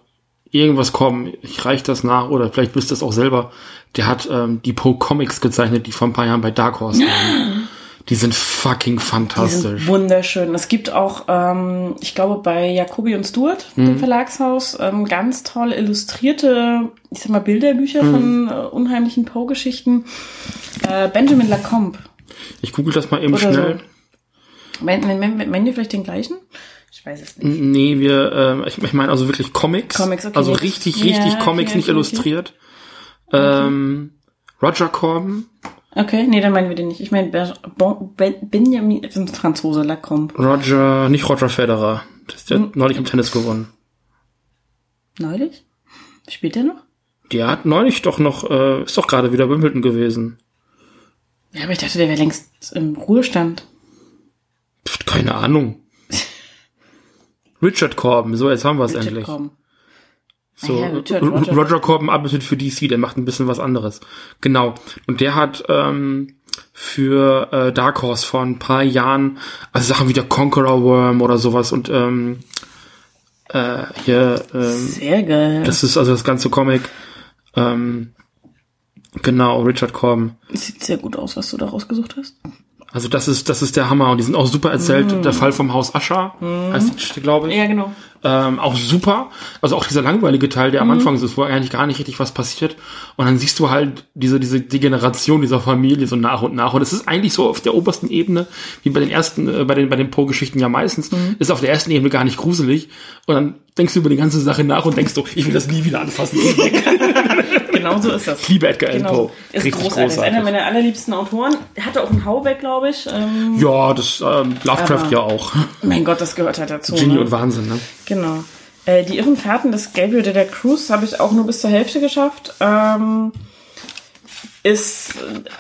irgendwas Corbin. Ich reich das nach oder vielleicht wisst ihr es auch selber. Der hat ähm, die Poe Comics gezeichnet, die vor ein paar Jahren bei Dark Horse waren. Die sind fucking fantastisch. sind wunderschön. Es gibt auch, ähm, ich glaube, bei Jacobi und Stuart, Mhm. dem Verlagshaus, ähm, ganz toll illustrierte, ich sag mal, Bilderbücher Mhm. von äh, unheimlichen Poe-Geschichten. Äh, Benjamin Lacombe. Ich google das mal eben Oder schnell. Meinen meinen- meinen die vielleicht den gleichen? Ich weiß es nicht. Nee, wir, ähm, ich, ich meine also wirklich Comics. Comics, okay. Also richtig, Ja, richtig okay, Comics, okay, nicht okay. illustriert. Ähm, Roger Corbin, Okay, nee, dann meinen wir den nicht. Ich meine bon, ben, Benjamin, das ist ein Franzose, Lacombe. Roger, nicht Roger Federer. Das ist der Hm. hat neulich im Tennis gewonnen. Neulich? Spielt der noch? Der hat neulich doch noch, äh, ist doch gerade wieder Wimbledon gewesen. Ja, aber ich dachte, der wäre längst im Ruhestand. Pff, keine Ahnung. Richard Corbin, so jetzt haben wir es Richard endlich. Corbin. So, ja, Richard. Roger. Roger Corbin arbeitet für DC, der macht ein bisschen was anderes. Genau. Und der hat ähm, für äh, Dark Horse vor ein paar Jahren, also Sachen wie der Conqueror Worm oder sowas und ähm, äh, hier, ähm, Sehr geil. das ist also das ganze Comic. Ähm, genau, Richard Corbin. sieht sehr gut aus, was du da rausgesucht hast. Also das ist, das ist der Hammer und die sind auch super erzählt. Der Fall vom Haus Ascher heißt die Geschichte, glaube ich. Ja, genau. Ähm, auch super. Also auch dieser langweilige Teil, der am Anfang ist, wo eigentlich gar nicht richtig was passiert. Und dann siehst du halt diese, diese Degeneration dieser Familie so nach und nach. Und es ist eigentlich so auf der obersten Ebene, wie bei den ersten, äh, bei den, bei den Poe-Geschichten ja meistens, ist auf der ersten Ebene gar nicht gruselig. Und dann denkst du über die ganze Sache nach und denkst so, ich will das nie wieder anfassen. Genau so ist das. Ich liebe Edgar Allan Genau. Poe. Ist Richtig großartig. Ist einer großartig. meiner allerliebsten Autoren. Er hatte auch einen Haubeck, glaube ich. Ähm, Ja, das ähm, Lovecraft Aber- ja auch. mein Gott, das gehört halt dazu. Genie ne? und Wahnsinn, ne? Genau. Äh, die irren Fahrten des Gabriel de la Cruz habe ich auch nur bis zur Hälfte geschafft. Ähm, ist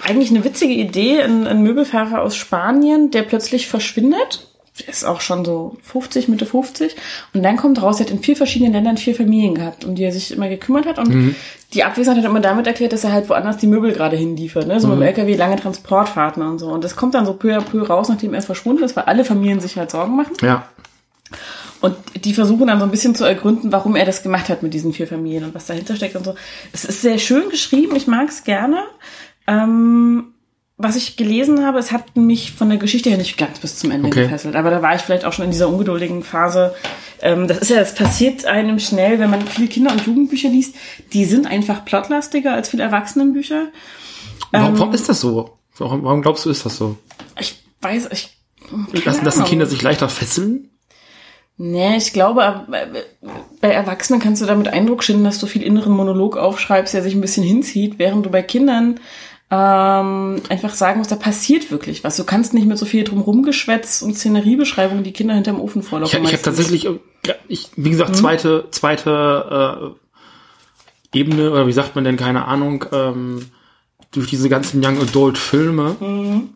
eigentlich eine witzige Idee. Ein, ein Möbelfahrer aus Spanien, der plötzlich verschwindet. Ist auch schon so 50, Mitte 50. Und dann kommt raus, er hat in vier verschiedenen Ländern vier Familien gehabt, um die er sich immer gekümmert hat. Und die Abwesenheit hat er immer damit erklärt, dass er halt woanders die Möbel gerade hinliefert. Ne? So mit dem LKW lange Transportfahrten und so. Und das kommt dann so peu à peu raus, nachdem er verschwunden ist, weil alle Familien sich halt Sorgen machen. Ja. Und die versuchen dann so ein bisschen zu ergründen, warum er das gemacht hat mit diesen vier Familien und was dahinter steckt und so. Es ist sehr schön geschrieben, ich mag es gerne. Ähm, was ich gelesen habe, es hat mich von der Geschichte her nicht ganz bis zum Ende Okay. gefesselt. Aber da war ich vielleicht auch schon in dieser ungeduldigen Phase. Ähm, das ist ja, das passiert einem schnell, wenn man viele Kinder- und Jugendbücher liest. Die sind einfach plotlastiger als viele Erwachsenenbücher. Warum, Ähm, warum ist das so? Warum, warum glaubst du, ist das so? Ich weiß, ich. Lassen, lassen. Kinder sich leichter fesseln? Nee, ich glaube, äh, bei Erwachsenen kannst du damit Eindruck schinden, dass du viel inneren Monolog aufschreibst, der sich ein bisschen hinzieht, während du bei Kindern ähm, einfach sagen musst, da passiert wirklich was. Du kannst nicht mit so viel drumherum Geschwätz und Szeneriebeschreibungen die Kinder hinterm Ofen Ich, vorlaufen. ich habe meistens. tatsächlich, äh, ich, wie Mhm. gesagt, zweite, zweite äh, Ebene, oder wie sagt man denn, keine Ahnung, ähm, durch diese ganzen Young Adult Filme Mhm.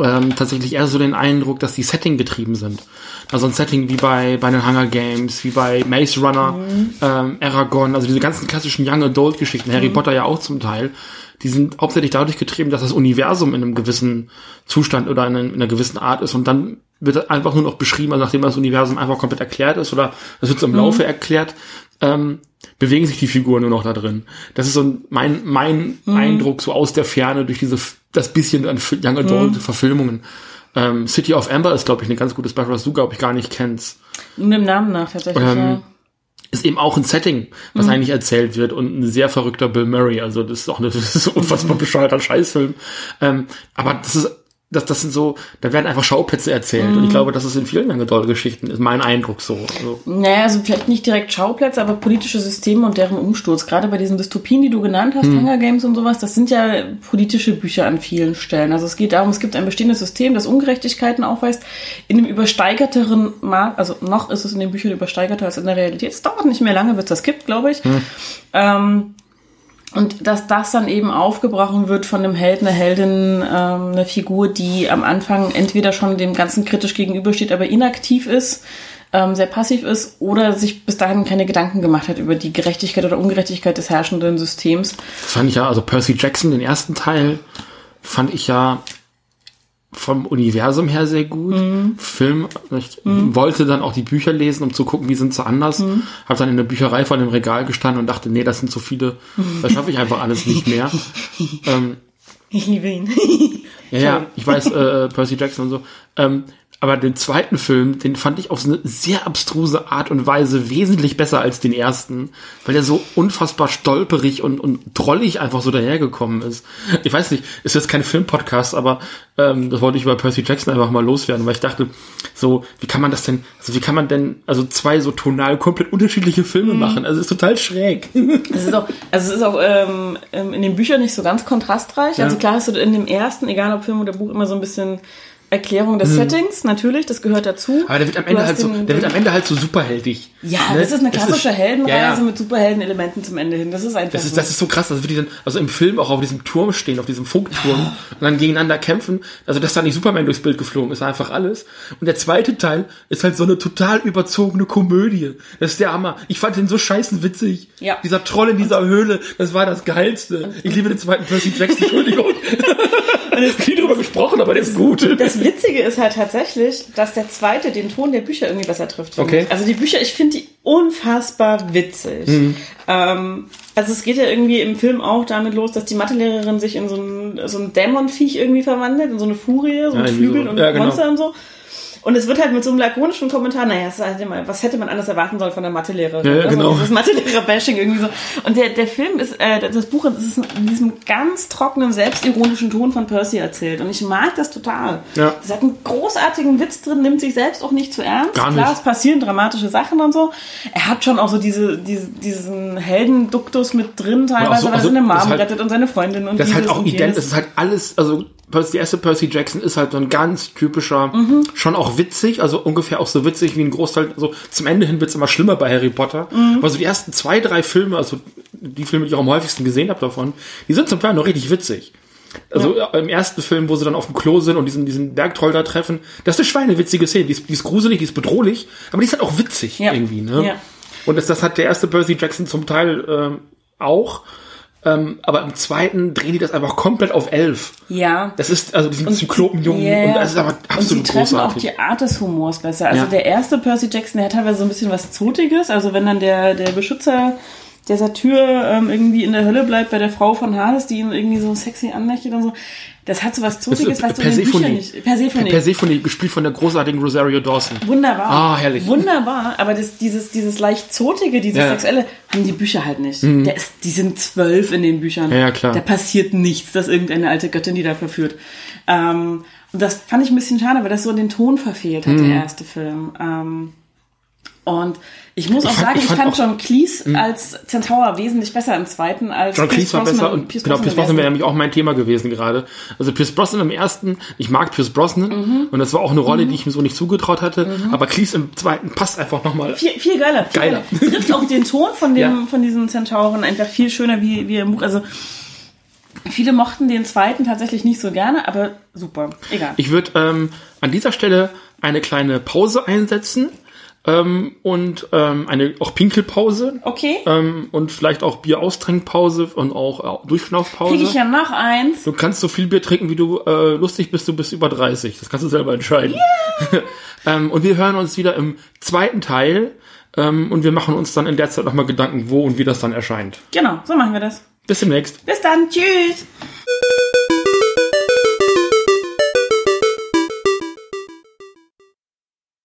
Ähm, tatsächlich eher so den Eindruck, dass die Setting getrieben sind. Also ein Setting wie bei, bei den Hunger Games, wie bei Maze Runner, Mhm. ähm, Aragon, also diese ganzen klassischen Young Adult Geschichten, Mhm. Harry Potter ja auch zum Teil, die sind hauptsächlich dadurch getrieben, dass das Universum in einem gewissen Zustand oder in, einer- in einer gewissen Art ist und dann wird einfach nur noch beschrieben, also nachdem das Universum einfach komplett erklärt ist oder das wird so im Laufe erklärt, ähm, bewegen sich die Figuren nur noch da drin. Das ist so ein, mein, mein Eindruck so aus der Ferne durch diese, das bisschen an Young Adult Verfilmungen. Ähm, City of Amber ist, glaube ich, ein ganz gutes Beispiel, was du, glaube ich, gar nicht kennst. Nur dem Namen nach tatsächlich. Ähm, ja. Ist eben auch ein Setting, was Mhm. eigentlich erzählt wird und ein sehr verrückter Bill Murray. Also das ist auch eine, das ist ein unfassbar bescheuerter Scheißfilm. Ähm, aber das ist das, das sind so, da werden einfach Schauplätze erzählt. Und ich glaube, das ist in vielen Geschichten, ist mein Eindruck so. Also, Naja, also vielleicht nicht direkt Schauplätze, aber politische Systeme und deren Umsturz. Gerade bei diesen Dystopien, die du genannt hast, Hunger Games und sowas, das sind ja politische Bücher an vielen Stellen. Also es geht darum, es gibt ein bestehendes System, das Ungerechtigkeiten aufweist, in einem übersteigerteren Maß, also noch ist es in den Büchern übersteigerter als in der Realität. Es dauert nicht mehr lange, bis das kippt, glaube ich. Ähm, und dass das dann eben aufgebrochen wird von einem Held, einer Heldin, ähm, eine Figur, die am Anfang entweder schon dem Ganzen kritisch gegenübersteht, aber inaktiv ist, ähm, sehr passiv ist oder sich bis dahin keine Gedanken gemacht hat über die Gerechtigkeit oder Ungerechtigkeit des herrschenden Systems. das fand ich ja, also Percy Jackson, den ersten Teil, fand ich ja vom Universum her sehr gut. Film, ich wollte dann auch die Bücher lesen, um zu gucken, wie sind sie anders. Hab dann in der Bücherei vor dem Regal gestanden und dachte, nee, das sind so viele, das schaffe ich einfach alles nicht mehr. ähm, Ich liebe ihn. Ja, ja, ich weiß, äh, Percy Jackson und so. Ähm, aber den zweiten Film, den fand ich auf so eine sehr abstruse Art und Weise wesentlich besser als den ersten, weil der so unfassbar stolperig und, und drollig einfach so dahergekommen ist. Ich weiß nicht, ist jetzt kein Filmpodcast, aber ähm, das wollte ich über Percy Jackson einfach mal loswerden, weil ich dachte, so, wie kann man das denn, also wie kann man denn, also zwei so tonal komplett unterschiedliche Filme machen? Also ist total schräg. Es ist auch, also es ist auch ähm, ähm, in den Büchern nicht so ganz kontrastreich. Also klar hast du in dem ersten, egal ob Film oder Buch, immer so ein bisschen Erklärung des Settings, natürlich, das gehört dazu. Aber der wird am Ende halt so, der wird am Ende halt so superheldig. Ja, Ne? das ist eine klassische Heldenreise ja, ja. mit Superheldenelementen zum Ende hin. Das ist einfach Das ist, so. das ist so krass, dass wir die dann, also im Film auch auf diesem Turm stehen, auf diesem Funkturm und dann gegeneinander kämpfen. Also, dass da nicht Superman durchs Bild geflogen ist, einfach alles. Und der zweite Teil ist halt so eine total überzogene Komödie. Das ist der Hammer. Ich fand den so scheißen witzig. Ja. Dieser Troll in dieser Höhle, das war das Geilste. Ich liebe den zweiten Percy Jackson, Entschuldigung. Ich hab nie drüber gesprochen, aber der ist gut. Das Witzige ist halt tatsächlich, dass der zweite den Ton der Bücher irgendwie besser trifft. Okay. Also die Bücher, ich finde die unfassbar witzig. Mhm. Ähm, also es geht ja irgendwie im Film auch damit los, dass die Mathelehrerin sich in so ein, so ein Dämonviech irgendwie verwandelt, in so eine Furie, so Ja, mit irgendwie Flügeln so. und Ja, genau. Monster und so. Und es wird halt mit so einem lakonischen Kommentar, naja, halt immer, was hätte man anders erwarten sollen von der Mathelehrerin? Ja, ja, Also genau. Das Mathelehrer-Bashing irgendwie so. Und der, der Film ist, äh, das Buch ist in diesem ganz trockenen, selbstironischen Ton von Percy erzählt. Und ich mag das total. Ja. Das hat einen großartigen Witz drin, nimmt sich selbst auch nicht zu ernst. Gar Klar, nicht. es passieren dramatische Sachen und so. Er hat schon auch so diese, diese diesen Heldenduktus mit drin, teilweise, so- weil er also, seine Mom halt- rettet und seine Freundin und Das ist halt auch ident, das ist halt alles, also Percy- die erste Percy Jackson ist halt so ein ganz typischer, Mhm. schon auch witzig, also ungefähr auch so witzig wie ein Großteil, also zum Ende hin wird's immer schlimmer bei Harry Potter. Mhm. Aber so die ersten zwei, drei Filme, also die Filme, die ich auch am häufigsten gesehen habe davon, die sind zum Teil noch richtig witzig. Also im ersten Film, wo sie dann auf dem Klo sind und diesen, diesen Bergtroll da treffen, das ist eine schweinewitzige Szene, die ist, die ist gruselig, die ist bedrohlich, aber die ist halt auch witzig Ja. irgendwie, ne? Ja. Und das, das hat der erste Percy Jackson zum Teil ähm, auch. Ähm, aber im zweiten drehen die das einfach komplett auf elf. Ja. Das ist also diesen Zyklopenjungen Ja, und das ist aber und sie absolut treffen auch großartig. die Art des Humors besser. Also Ja. der erste Percy Jackson, der hat teilweise so ein bisschen was Zotiges. Also wenn dann der, der Beschützer der Satyr ähm, irgendwie in der Hölle bleibt bei der Frau von Hades, die ihn irgendwie so sexy anlächelt und so. Das hat so was Zotiges, was du in den Büchern nicht... Persephone. Persephone, gespielt von der großartigen Rosario Dawson. Wunderbar. Ah, herrlich. Wunderbar, aber das, dieses, dieses leicht zotige, dieses Ja. Mhm. sexuelle, haben die Bücher halt nicht. Der ist, die sind zwölf in den Büchern. Ja, ja, klar. Da passiert nichts, dass irgendeine alte Göttin die da verführt. Ähm, und das fand ich ein bisschen schade, weil das so den Ton verfehlt hat, Mhm. der erste Film. Ähm, und ich muss auch fand- sagen, ich ich fand fand, Mhm. John Cleese als Centaur wesentlich besser im zweiten als John Pierce Cleese war Brosnan- besser und Pierce genau, Brosnan Pierce Brosnan wäre nämlich auch mein Thema gewesen gerade. Also Pierce Brosnan im ersten, ich mag Pierce Brosnan Mhm. und das war auch eine Rolle, die ich mir so nicht zugetraut hatte, aber Cleese im zweiten passt einfach nochmal. Viel, viel geiler. Viel Geiler. geiler. Trifft auch den Ton von dem, Ja. von diesen Zentauren einfach viel schöner wie, wie im Buch. Also, viele mochten den zweiten tatsächlich nicht so gerne, aber super. Egal. Ich würde ähm, an dieser Stelle eine kleine Pause einsetzen ähm, und ähm, eine auch Pinkelpause okay. ähm, und vielleicht auch Bier-Austrinkpause und auch äh, Durchschnaufpause. Kriege ich ja noch eins. Du kannst so viel Bier trinken, wie du äh, lustig bist, du bist über 30. Das kannst du selber entscheiden. ähm, und wir hören uns wieder im zweiten Teil ähm, und wir machen uns dann in der Zeit nochmal Gedanken, wo und wie das dann erscheint. Genau, so machen wir das. Bis demnächst. Bis dann. Tschüss.